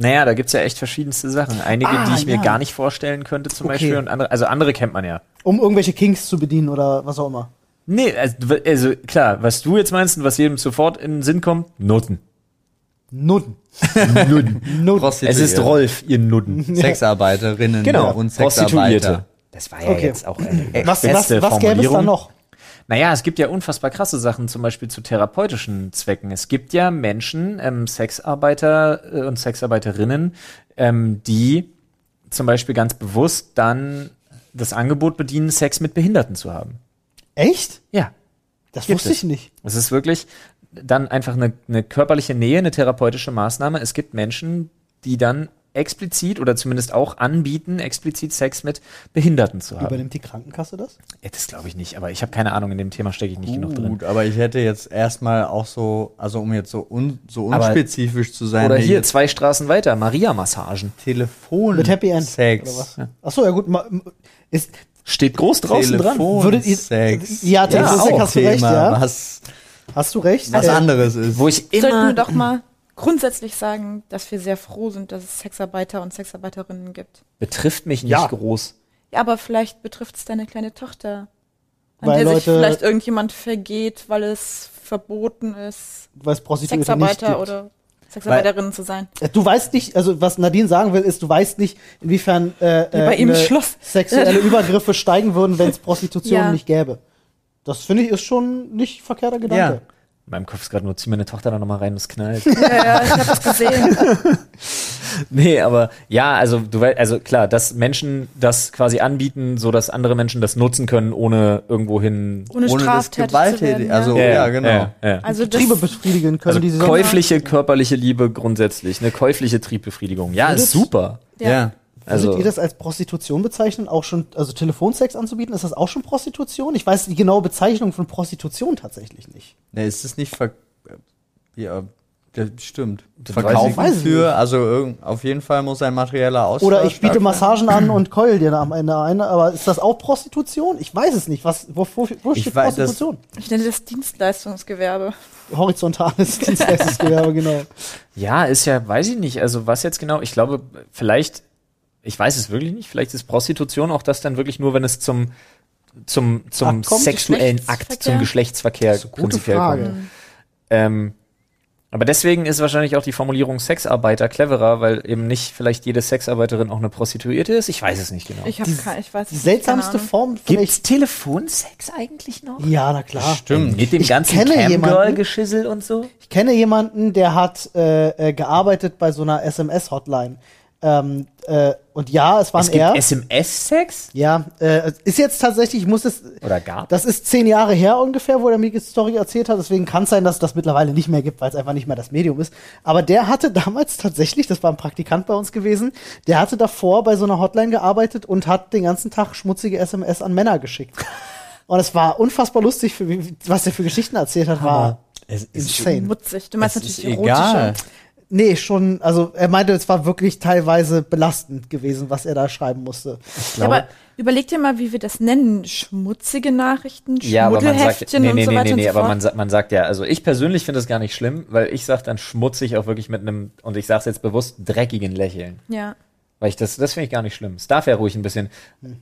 Naja, da gibt's ja echt verschiedenste Sachen. Einige, Ah, die ich mir ja. gar nicht vorstellen könnte, zum Okay. Beispiel, und andere, also andere kennt man ja. Um irgendwelche Kings zu bedienen oder was auch immer. Nee, also, also klar, was du jetzt meinst und was jedem sofort in den Sinn kommt, Nutten. Nudden. Nutten. Nudden. es ist Rolf, ihr Nutten. Sexarbeiterinnen Genau, und Prostituierte. Sexarbeiter. Das war ja Okay. jetzt auch eine Was, beste was, was gäbe es da Formulierung. noch? Naja, es gibt ja unfassbar krasse Sachen, zum Beispiel zu therapeutischen Zwecken. Es gibt ja Menschen, ähm, Sexarbeiter äh, und Sexarbeiterinnen, ähm, die zum Beispiel ganz bewusst dann das Angebot bedienen, Sex mit Behinderten zu haben. Echt? Ja. Das wusste es. ich nicht. Es ist wirklich dann einfach eine, eine körperliche Nähe, eine therapeutische Maßnahme. Es gibt Menschen, die dann explizit oder zumindest auch anbieten, explizit Sex mit Behinderten zu haben. Übernimmt die Krankenkasse das? Ja, das glaube ich nicht, aber ich habe keine Ahnung, in dem Thema stecke ich nicht genug drin. Gut, aber ich hätte jetzt erstmal auch so, also um jetzt so, un, so Aber- unspezifisch zu sein, Oder hier zwei Straßen weiter, Maria-Massagen. Telefon Mit Happy End Sex. oder was? Ach so, ja gut. Ist, Steht groß draußen dran. Telefon Würdet ihr- Sex. Ja, Telefonsex auch hast du recht, Thema, ja. Was, hast du recht? was Äh, anderes ist. Wo ich Sollten immer wir doch mal grundsätzlich sagen, dass wir sehr froh sind, dass es Sexarbeiter und Sexarbeiterinnen gibt. betrifft mich nicht Ja. groß. Ja, aber vielleicht betrifft es deine kleine Tochter, an Weil der sich Leute- vielleicht irgendjemand vergeht, weil es verboten ist, Weil es Prostituierte nicht Sexarbeiter gibt. oder Sexarbeiterinnen zu sein. Äh, Du weißt nicht, also was Nadine sagen will, ist, du weißt nicht, inwiefern äh, äh, sexuelle Übergriffe steigen würden, wenn es Prostitution Ja. nicht gäbe. Das finde ich ist schon nicht verkehrter Gedanke. In meinem Kopf ist gerade nur, zieh meine Tochter da nochmal rein, das knallt. Ja, ja, ich habe das gesehen. nee, aber ja, also du weißt, also klar, dass Menschen das quasi anbieten, so dass andere Menschen das nutzen können, ohne irgendwohin Ohne, Ohne das straftätig zu werden. also ja. ja, genau. Ja, ja. also das, Triebe befriedigen können, Also die sie sonst- käufliche körperliche Liebe grundsätzlich, eine käufliche Triebbefriedigung. Ja, ist super. Ja. Ja. Also Würdet ihr das als Prostitution bezeichnen? Auch schon, also Telefonsex anzubieten, ist das auch schon Prostitution? Ich weiß die genaue Bezeichnung von Prostitution tatsächlich nicht. Ne, ist es nicht ver ja, das stimmt. Das weiß Verkaufen ich- weiß ich für, also irgend, auf jeden Fall muss ein materieller Austausch Oder ich biete. Massagen an und keul dir am Ende eine, aber ist das auch Prostitution? Ich weiß es nicht. Was, wo, wo, wo Ich steht weiß, das- Prostitution? Ich nenne das Dienstleistungsgewerbe. Horizontales Dienstleistungsgewerbe, genau. Ja, ist ja, weiß ich nicht. Also was jetzt genau? Ich glaube, vielleicht, ich weiß es wirklich nicht. Vielleicht ist Prostitution auch das dann wirklich nur, wenn es zum zum zum kommt? sexuellen Akt, zum Geschlechtsverkehr Das ist eine gute prinzipiell Frage. kommt. Ähm, aber deswegen ist wahrscheinlich auch die Formulierung Sexarbeiter cleverer, weil eben nicht vielleicht jede Sexarbeiterin auch eine Prostituierte ist. Ich weiß es nicht genau. Ich habe Die- keine, ich weiß Die es nicht, seltsamste. Form von Gibt's Telefonsex eigentlich noch? Ja, na klar. Stimmt. Mit dem Ich ganzen kenne jemanden- Camgirl-Geschissel und so? Ich kenne jemanden, der hat äh, äh, gearbeitet bei so einer SMS-Hotline. Ähm, äh, und ja, es war Es gibt er. SMS-Sex? Ja, äh, ist jetzt tatsächlich, ich muss es, Oder gab? das ist zehn Jahre her ungefähr, wo er mir die Story erzählt hat. Deswegen kann es sein, dass es das mittlerweile nicht mehr gibt, weil es einfach nicht mehr das Medium ist. Aber der hatte damals tatsächlich, das war ein Praktikant bei uns gewesen, der hatte davor bei so einer Hotline gearbeitet und hat den ganzen Tag schmutzige SMS an Männer geschickt. Und es war unfassbar lustig, für, was er für Geschichten erzählt hat, war Es ist insane. Mutzig. Du meinst Es ist natürlich egal. Nee, schon, also er meinte, es war wirklich teilweise belastend gewesen, was er da schreiben musste. Ja, aber überleg dir mal, wie wir das nennen. Schmutzige Nachrichten, Ja, aber man sagt, Schmuddelheftchen nee, und nee, so nee, weiter nee, nee, so aber man, man sagt ja, also ich persönlich finde es gar nicht schlimm, weil ich sag dann schmutzig auch wirklich mit einem, und ich sag's jetzt bewusst, dreckigen Lächeln. ja. Weil ich das, das finde ich gar nicht schlimm. Es darf ja ruhig ein bisschen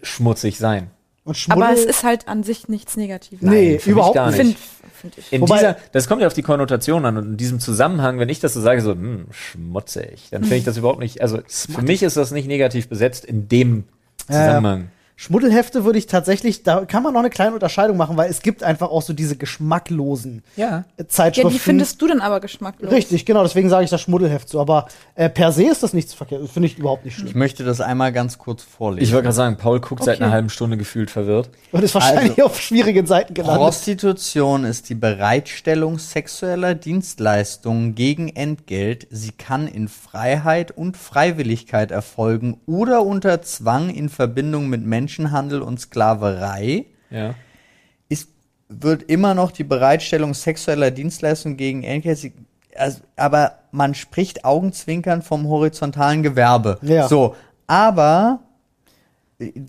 schmutzig sein. Und Schmuddel, Aber es ist halt an sich nichts Negatives. nee, für mich überhaupt gar nicht. Find, find ich. In Wobei- dieser, das kommt ja auf die Konnotation an und in diesem Zusammenhang, wenn ich das so sage, so, hm, schmutzig, dann finde ich das überhaupt nicht, also für mich ist das nicht negativ besetzt in dem. Zusammenhang. Schmuddelhefte würde ich tatsächlich, da kann man noch eine kleine Unterscheidung machen, weil es gibt einfach auch so diese geschmacklosen Ja. äh, Ja, Zeitschriften. die findest du dann aber geschmacklos. Richtig, genau, deswegen sage ich das Schmuddelheft so. Aber äh, per se ist das nichts verkehrt, das finde ich überhaupt nicht Ich schlimm. möchte das einmal ganz kurz vorlesen. Ich wollte gerade sagen, Paul guckt seit Okay. einer halben Stunde gefühlt verwirrt. Und ist wahrscheinlich Also, auf schwierigen Seiten gelandet. Prostitution ist die Bereitstellung sexueller Dienstleistungen gegen Entgelt. Sie kann in Freiheit und Freiwilligkeit erfolgen oder unter Zwang in Verbindung mit Menschenhandel und Sklaverei. Ja. Ist, wird immer noch die Bereitstellung sexueller Dienstleistungen gegen Entgelt. Also, aber man spricht augenzwinkern vom horizontalen Gewerbe. Ja. So, aber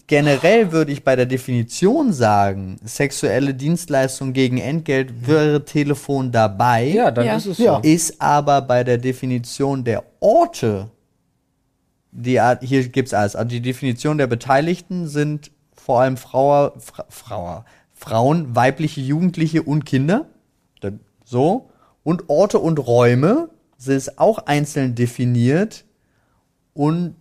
generell würde ich bei der Definition sagen, sexuelle Dienstleistung gegen Entgelt wäre Telefon dabei, Ja, dann Ja. ist es so. ist aber bei der Definition der Orte, die Art, hier gibt's alles, also die Definition der Beteiligten sind vor allem Frauer, Fra, Frauer, Frauen, weibliche Jugendliche und Kinder, so, und Orte und Räume, das ist auch einzeln definiert und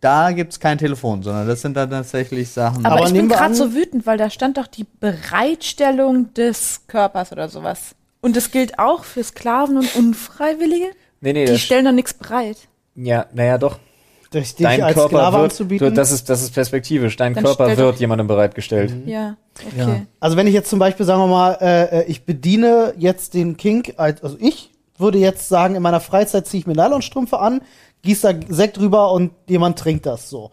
da gibt's kein Telefon, sondern das sind dann tatsächlich Sachen. Aber, Aber ich bin gerade so wütend, weil da stand doch die Bereitstellung des Körpers oder sowas. Und das gilt auch für Sklaven und Unfreiwillige? Nee, nee, Die stellen doch nichts bereit. ja, naja, doch. Dich, dich Dein als Körper Sklave wird, anzubieten. das ist, das ist perspektivisch. Dein Dann Körper wird jemandem bereitgestellt. Ja, okay. Also wenn ich jetzt zum Beispiel, sagen wir mal, äh, äh, ich bediene jetzt den Kink, als, also ich würde jetzt sagen, in meiner Freizeit ziehe ich mir Nylonstrümpfe an, gieß da Sekt drüber und jemand trinkt das so.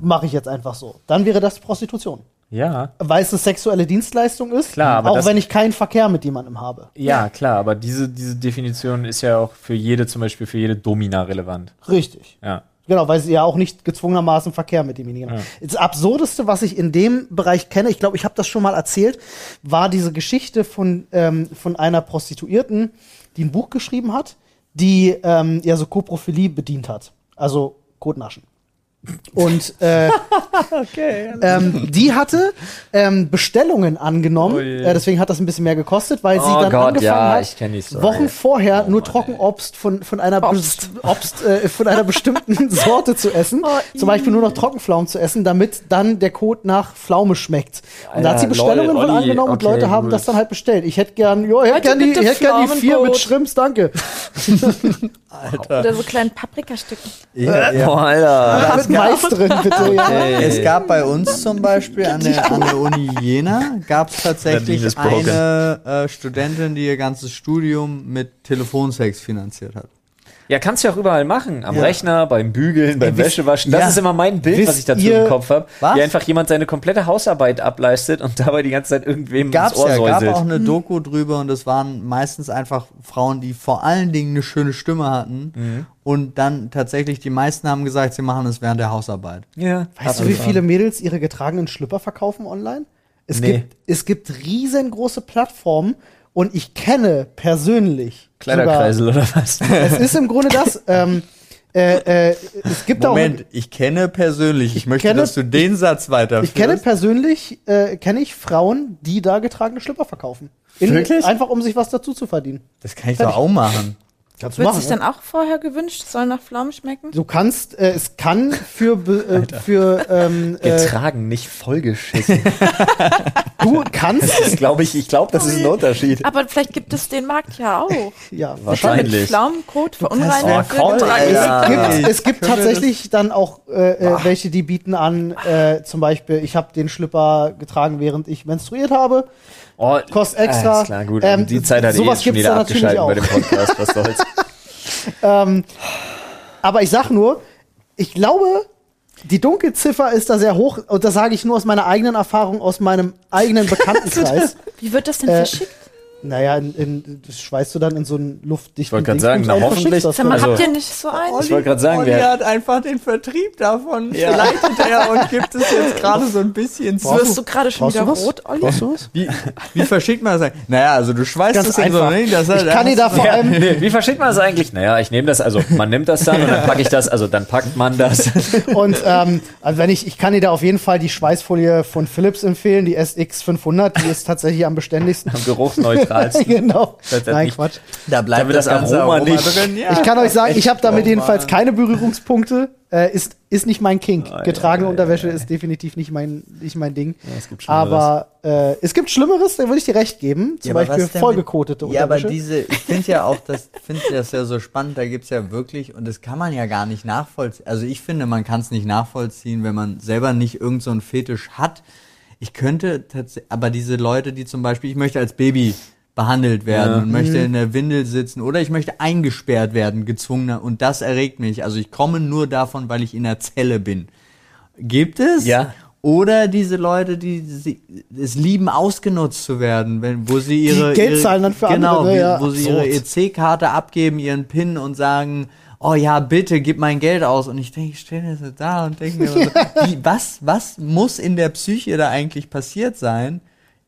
Mache ich jetzt einfach so. Dann wäre das Prostitution. Ja. Weil es eine sexuelle Dienstleistung ist, Klar, aber auch wenn ich keinen Verkehr mit jemandem habe. Ja, klar, aber diese, diese Definition ist ja auch für jede, zum Beispiel für jede Domina relevant. Richtig. Ja. Genau, weil sie ja auch nicht gezwungenermaßen Verkehr mit demjenigen haben. Das Absurdeste, was ich in dem Bereich kenne, ich glaube, ich habe das schon mal erzählt, war diese Geschichte von, ähm, von einer Prostituierten, die ein Buch geschrieben hat, die ähm, ja so Koprophilie bedient hat. Also Kotnaschen. Und äh, ähm, die hatte ähm, Bestellungen angenommen, Oh äh, deswegen hat das ein bisschen mehr gekostet, weil sie Oh dann Gott, angefangen ja, hat. Wochen vorher Oh nur Mann, Trockenobst von, von einer Obst. Obst, äh, von einer bestimmten Sorte zu essen. Oh, Zum Beispiel nur noch Trockenpflaumen zu essen, damit dann der Kot nach Pflaume schmeckt. Und da hat sie Alter, Bestellungen lol, wohl Olli, angenommen und okay, Leute haben gut. das dann halt bestellt. Ich hätte gern, jo, ich hätte gern die, ich hätte gern die vier mit. Shrimps, danke. Oder so kleinen Paprikastücken. Ja, ja. Boah, Alter. Drin, bitte. Ja. Es gab bei uns zum Beispiel an der, an der Uni Jena gab es tatsächlich eine äh, Studentin, die ihr ganzes Studium mit Telefonsex finanziert hat. Ja, kannst du ja auch überall machen. Am Ja. Rechner, beim Bügeln, beim Wäschewaschen. Das ja. ist immer mein Bild, Wisst was ich dazu im Kopf habe. Wie einfach jemand seine komplette Hausarbeit ableistet und dabei die ganze Zeit irgendwem Gab's ins Ohr ja, gab säuselt. auch eine Doku drüber und das waren meistens einfach Frauen, die vor allen Dingen eine schöne Stimme hatten und dann tatsächlich die meisten haben gesagt, sie machen es während der Hausarbeit. ja. Weißt du, wie viele Mädels ihre getragenen Schlüpper verkaufen online? Es, Nee. gibt, es gibt riesengroße Plattformen und ich kenne persönlich Kleiderkreisel oder was? Es ist im Grunde das. Ähm, äh, äh, es gibt Moment, ich kenne persönlich, ich, möchte, kenne- dass du den Satz auch. weiterführst. Ich kenne persönlich äh, kenne ich Frauen, die da getragene Schlüpper verkaufen. In, Wirklich? Einfach um sich was dazu zu verdienen. das kann ich doch auch machen. Kannst du Wird machen. sich ja. dann auch vorher gewünscht, es soll nach Pflaumen schmecken? Du kannst, äh, es kann für äh, für ähm, äh, Getragen, nicht vollgeschissen. du kannst Das glaube ich, ich glaube, das ist ein Unterschied. Aber vielleicht gibt es den Markt ja auch. ja Wahrscheinlich. Mit Pflaumenkot verunreinigt Oh. Alter. Es gibt, es gibt tatsächlich dann auch äh, äh, welche, die bieten an, äh, zum Beispiel, ich habe den Schlüpper getragen, während ich menstruiert habe. Oh, Kostet extra. Alles klar, gut. Ähm, die Zeit hat eh sowas jetzt schon wieder abgeschaltet bei dem Podcast. Was soll's. Ähm, aber ich sag nur, ich glaube, die Dunkelziffer ist da sehr hoch und das sage ich nur aus meiner eigenen Erfahrung, aus meinem eigenen Bekanntenkreis. Wie wird das denn Äh, verschickt? Naja, in, in, das schweißt du dann in so einen luftdichten Ich wollte Dingsbums sagen, na, hoffentlich- das also- habt ihr nicht so einen? Ich wollte gerade sagen, Olli hat einfach den Vertrieb davon Ja. leitet er und gibt es jetzt gerade so ein bisschen zu. Wirst du gerade schon wieder rot, Olli? Brauchst du was? Wie, wie verschickt man das? eigentlich? Naja, also du schweißt Ganz es in so einfach. ein Ding, dass er- Ich kann dir da vor ja, allem nee, wie verschickt man das eigentlich? Naja, ich nehme das, also man nimmt das dann und dann packe ich das, also dann packt man das. Und ähm, also wenn ich, ich kann dir da auf jeden Fall die Schweißfolie von Philips empfehlen, die SX500, die ist tatsächlich am beständigsten. Am geruchsneutralsten. genau. Das Nein, nicht- Quatsch. Da bleibt Da wird das ganze Aroma nicht- drin. Ja. Ich kann euch sagen, ich habe damit Oh, jedenfalls keine Berührungspunkte. Äh, ist, ist nicht mein Kink. Ei, Getragene ei, Unterwäsche ei. ist definitiv nicht mein, nicht mein Ding. es gibt aber äh, es gibt Schlimmeres, da würde ich dir recht geben. Zum Ja, Beispiel vollgekotete mit- Ja, aber Unterwäsche. diese, ich finde ja auch, das finde das ja so spannend, da gibt's ja wirklich, und das kann man ja gar nicht nachvollziehen. Also ich finde, man kann es nicht nachvollziehen, wenn man selber nicht irgend so einen Fetisch hat. Ich könnte tatsächlich, aber diese Leute, die zum Beispiel, ich möchte als Baby behandelt werden Ja. und möchte in der Windel sitzen oder ich möchte eingesperrt werden, gezwungener, und das erregt mich. Also ich komme nur davon, weil ich in der Zelle bin. Gibt es? Ja. Oder diese Leute, die sie, es lieben, ausgenutzt zu werden, wenn, wo sie ihre Geld ihre, zahlen dann für genau, andere, Ja, wo sie ihre. EC-Karte abgeben, ihren PIN und sagen, oh ja, bitte, gib mein Geld aus. Und ich denke, ich stehe jetzt so da und denke mir, so, wie, was, was muss in der Psyche da eigentlich passiert sein,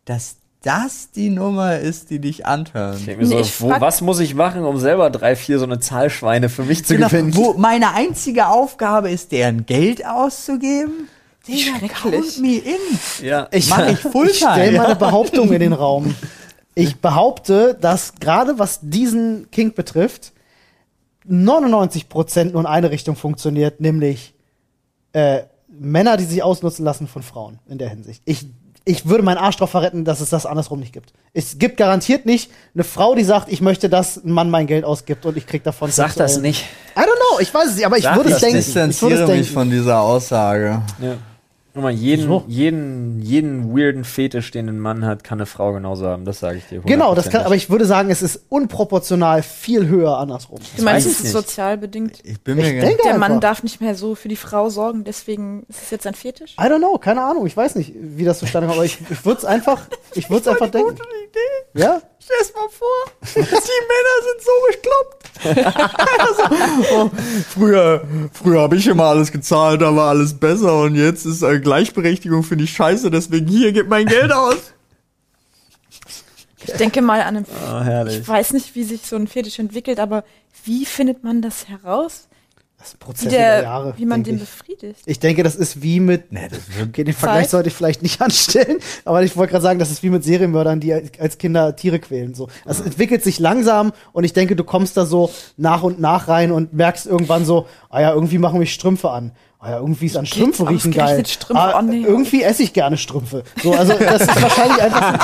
dass das die Nummer ist, die dich anhören? Ich mir so, Nee, ich wo, was muss ich machen, um selber drei, vier so eine Zahlschweine für mich zu Genau, gewinnen? wo meine einzige Aufgabe ist, deren Geld auszugeben? Digga, schrecklich. count me in. Ja. Ich, Mach ich ich Fulltime. stelle meine Behauptung in den Raum. Ich behaupte, dass gerade was diesen Kink betrifft, 99% nur in eine Richtung funktioniert, nämlich äh, Männer, die sich ausnutzen lassen von Frauen in der Hinsicht. Ich, ich würde meinen Arsch drauf verretten, dass es das andersrum nicht gibt. Es gibt garantiert nicht eine Frau, die sagt, ich möchte, dass ein Mann mein Geld ausgibt und ich krieg davon. Sag das nicht. I don't know, ich weiß es nicht, aber ich Sag würde es denken. nicht. Ich würde distanziere es mich denken. von dieser Aussage. Ja. Guck mal, jeden, So. jeden, jeden weirden Fetisch, den ein Mann hat, kann eine Frau genauso haben. Das sage ich dir. Genau, das kann, aber ich würde sagen, es ist unproportional viel höher andersrum. Du meinst, weiß es ich ist nicht. sozial bedingt? Ich bin Ich mir denke Der Mann einfach. darf nicht mehr so für die Frau sorgen, deswegen ist es jetzt ein Fetisch? I don't know, keine Ahnung, ich weiß nicht, wie das zustande kommt, aber ich, ich würde es einfach, ich würde es einfach denken. Idee. Ja? Stell's mal vor, die Männer sind so bekloppt. also, oh, früher früher habe ich immer alles gezahlt, da war alles besser und jetzt ist äh, Gleichberechtigung finde ich scheiße, deswegen hier gib mein Geld aus. Ich denke mal an einen, Ah, herrlich. ich weiß nicht, wie sich so ein Fetisch entwickelt, aber wie findet man das heraus? Das ist ein Wie, Prozess der, über Jahre. wie man den ich. befriedigt? ich denke, das ist wie mit, wird okay, den Vergleich sollte ich vielleicht nicht anstellen, aber ich wollte gerade sagen, das ist wie mit Serienmördern, die als Kinder Tiere quälen. So. Das entwickelt sich langsam und ich denke, du kommst da so nach und nach rein und merkst irgendwann so, ah ja, irgendwie machen mich Strümpfe an. Ah ja, irgendwie ist an Strümpfen riechen geil. Strümpfe, ah, oh nee. Irgendwie esse ich gerne Strümpfe. So, also das ist wahrscheinlich einfach so ein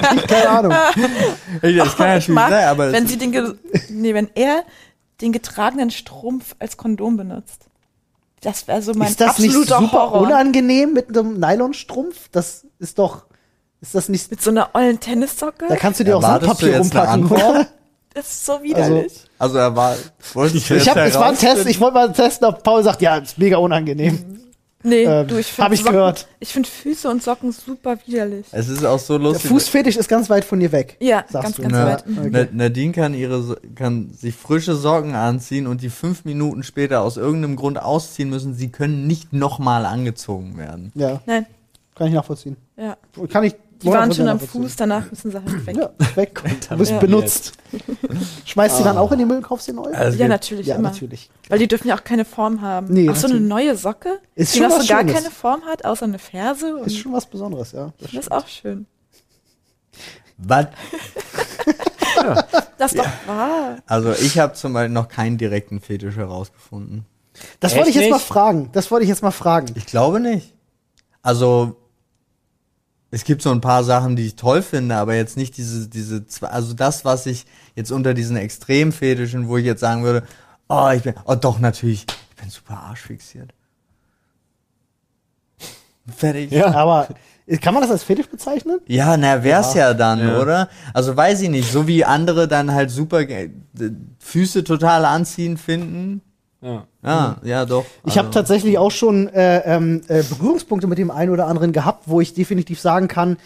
Kreislauf, ich, keine Ahnung. Ey, das kann ich natürlich mag, sein, aber wenn es- sie den, nee, wenn er den getragenen Strumpf als Kondom benutzt. Das wäre so mein ist das nicht absoluter super Horror. unangenehm mit einem Nylonstrumpf? Das ist doch, ist das nicht, Mit so einer ollen Tennissocke? da kannst du dir auch Erwartest du Sandpapier jetzt eine umpacken, Antwort? oder? Das ist so widerlich. also er war wolltest du Ich, jetzt hab, es war ein Test, ich wollte mal testen, ob Paul sagt, ja, ist mega unangenehm. Nee, ähm, du, ich finde hab ich gehört. Ich finde Füße und Socken super widerlich. Es ist auch so Der lustig. Fußfetisch ist ganz weit von dir weg. Ja, sagst ganz, du. ganz Na, weit. Okay. Na- Nadine kann ihre kann sich frische Socken anziehen und die fünf Minuten später aus irgendeinem Grund ausziehen müssen. Sie können nicht nochmal angezogen werden. Ja, Nein, kann ich nachvollziehen. ja. Kann ich. Die waren 100% schon am. Fuß, danach müssen sie halt weg. Ja, weg. Du bist Ja. benutzt. Schmeißt sie dann auch in die Müll und kaufst sie neu? Also ja, natürlich, ja, immer. natürlich. Weil die dürfen ja auch keine Form haben. Nee, Ach so, eine neue Socke, Ist die schon noch was so gar keine Form hat, außer eine Ferse. Und Ist schon was Besonderes, ja. das ist auch schön. Was? Das ist doch wahr. Also ich habe zum Beispiel noch keinen direkten Fetisch herausgefunden. Das wollte ich Echt jetzt mal nicht? fragen. Das wollte ich jetzt mal fragen. Ich glaube nicht. Also es gibt so ein paar Sachen, die ich toll finde, aber jetzt nicht diese, diese, zwei- also das, was ich jetzt unter diesen Extremfetischen, wo ich jetzt sagen würde, oh, ich bin, oh doch, natürlich, ich bin super arschfixiert. Fertig. Ja. Aber kann man das als Fetisch bezeichnen? Ja, na, wär's ja, dann, Ja. oder? Also weiß ich nicht, so wie andere dann halt super d- Füße total anziehen finden. Ja. Ja, ja, doch. Ich habe Also, tatsächlich auch schon äh, ähm, äh, Berührungspunkte mit dem einen oder anderen gehabt, wo ich definitiv sagen kann,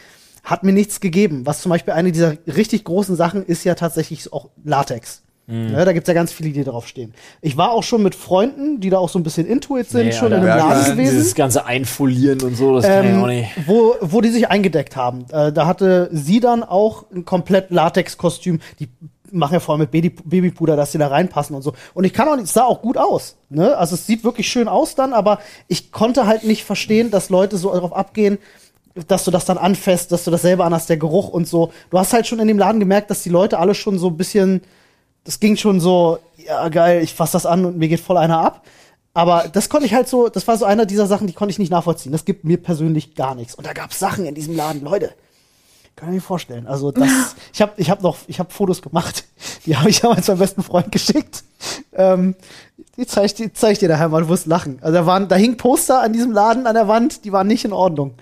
hat mir nichts gegeben. Was zum Beispiel eine dieser richtig großen Sachen ist ja tatsächlich auch Latex. Mhm. Ja, da gibt's ja ganz viele, die drauf stehen. Ich war auch schon mit Freunden, die da auch so ein bisschen intuit sind, Nee, schon in einem ja, Laden klar. gewesen. Dieses ganze Einfolieren und so, das kann ich auch ähm, nicht. wo, wo die sich eingedeckt haben. Äh, da hatte sie dann auch ein komplett Latex-Kostüm. Die machen ja vor allem mit Baby Babypuder, dass sie da reinpassen und so. Und ich kann auch nicht, es sah auch gut aus. Ne? Also es sieht wirklich schön aus dann, aber ich konnte halt nicht verstehen, dass Leute so darauf abgehen, dass du das dann anfasst, dass du das selber anhast, der Geruch und so. Du hast halt schon in dem Laden gemerkt, dass die Leute alle schon so ein bisschen, das ging schon so, ja geil, ich fass das an und mir geht voll einer ab. Aber das konnte ich halt so, das war so einer dieser Sachen, die konnte ich nicht nachvollziehen. Das gibt mir persönlich gar nichts. Und da gab's Sachen in diesem Laden, Leute. Kann ich mir vorstellen. Also das, ich habe ich hab noch, ich habe Fotos gemacht. Die habe ich damals meinem besten Freund geschickt. Ähm, die zeige ich, die zeig ich dir daheim mal, du wirst lachen. Also da waren, da hing Poster an diesem Laden an der Wand, die waren nicht in Ordnung.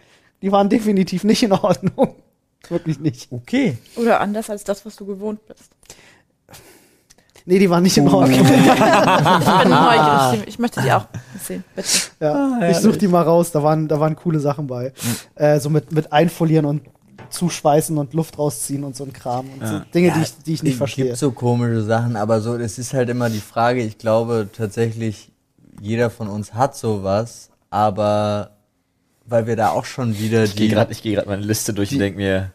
Die waren definitiv nicht in Ordnung. Wirklich nicht. okay. Oder anders als das, was du gewohnt bist. Nee, die waren nicht in Ordnung. Ich bin neugierig. Ich möchte die auch sehen, bitte. Ja, ich such die mal raus, da waren, da waren coole Sachen bei. Äh, so mit, mit Einfolieren und zuschweißen und Luft rausziehen und so ein Kram und so Dinge, die, ich, die ich nicht es verstehe. gibt so komische Sachen, aber so, es ist halt immer die Frage, ich glaube tatsächlich, jeder von uns hat sowas, aber weil wir da auch schon wieder Ich gehe die. gerade geh grad meine Liste durch und denke mir,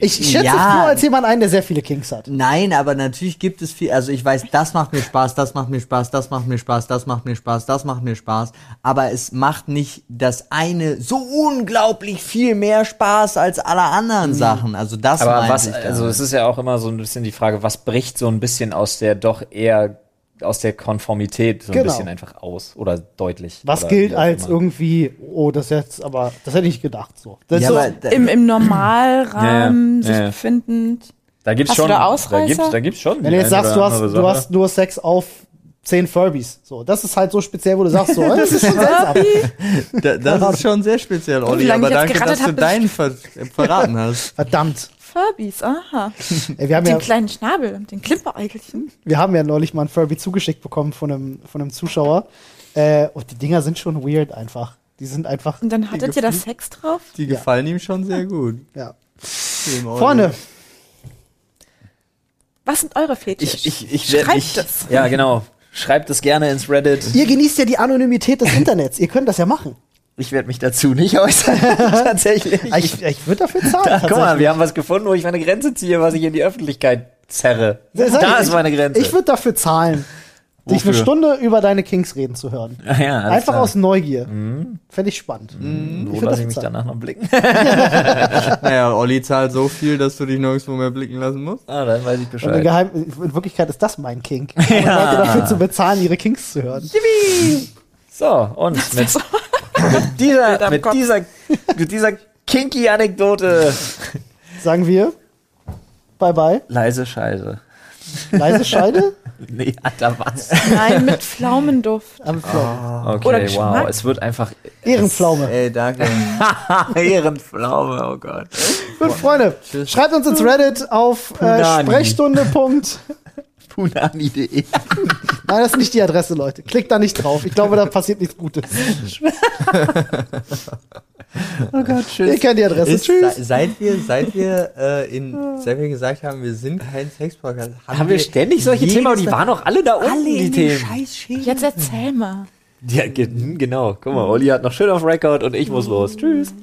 Ich schätze Ja. es nur als jemand ein, der sehr viele Kinks hat. Nein, aber natürlich gibt es viel, also ich weiß, das macht mir Spaß, das macht mir Spaß, das macht mir Spaß, das macht mir Spaß, das macht mir Spaß, aber es macht nicht das eine so unglaublich viel mehr Spaß als alle anderen Sachen. Also das aber was, ich damit. also es ist ja auch immer so ein bisschen die Frage, was bricht so ein bisschen aus der doch eher aus der Konformität so ein Genau. bisschen einfach aus oder deutlich. Was oder gilt als immer. irgendwie, oh, das jetzt, aber das hätte ich nicht gedacht. So. Das ja, ist so aber Im, im Normalrahmen Ja, ja, ja, ja. sich befindend. Da gibt's Hast schon, da da Ausreißer? gibt's, da gibt's schon. wenn du jetzt sagst, du hast, du hast nur Sex auf zehn Furbies. So, das ist halt so speziell, wo du sagst, so, das ist schon seltsam. Da, das ist schon sehr speziell, Olli, aber danke, dass du deinen ver verraten hast. Verdammt. Furbies, aha. Ey, wir, haben Den ja, kleinen Schnabel und den Klimpereigelchen. wir haben ja neulich mal ein Furby zugeschickt bekommen von einem, von einem Zuschauer. Äh, und die Dinger sind schon weird einfach. Die sind einfach, Und dann hattet ihr da. Sex drauf? Die Ja. gefallen ihm schon sehr gut. ja. dem. Freunde, Was sind eure Fetische? Ich, ich, ich Schreibt es. Ja, genau. Schreibt es gerne ins Reddit. ihr genießt ja die Anonymität des Internets. Ihr könnt das ja machen. Ich werde mich dazu nicht äußern. Tatsächlich. Ich, ich würde dafür zahlen. Da, guck mal, wir haben was gefunden, wo ich meine Grenze ziehe, was ich in die Öffentlichkeit zerre. Ich, Da ist ich- meine Grenze. Ich würde dafür zahlen, dich eine Wofür? Stunde über deine Kings reden zu hören. Ah ja, alles Einfach klar. aus Neugier. Fände ich spannend. Wo würd lasse dafür ich mich zahlen. danach noch blicken? Naja, Olli zahlt so viel, dass du dich nirgendwo mehr blicken lassen musst. ah, dann weiß ich Und in, Bescheid. Geheim, in Wirklichkeit ist das mein Kink. Um Leute dafür zu bezahlen, ihre Kings zu hören. So, und mit, mit dieser, mit dieser, mit dieser kinky Anekdote. Sagen wir, bye bye. Leise Scheiße. Leise Scheide Nee, Alter, was? Nein, mit Pflaumenduft. am Pflaumen. Okay, Oder wow. Es wird einfach Ehrenpflaume. Ey, danke. Ehrenpflaume, oh Gott. Gut, Freunde, schreibt uns ins Reddit auf äh. Sprechstunde. Punani.de. Nein, das ist nicht die Adresse, Leute. Klickt da nicht drauf. Ich glaube, da passiert nichts Gutes. Oh Gott, Ihr tschüss. kennt die Adresse. Ist, Tschüss. se- seit wir, seit wir, äh, in, seit wir gesagt haben, wir sind kein Sex-Podcast, Haben wir ständig solche Themen, aber die waren auch alle da unten, alle die Themen. scheiß Schäden. Jetzt erzähl mal. Ja, ge- genau. Guck mal, Olli hat noch schön auf Record und ich muss los. Tschüss.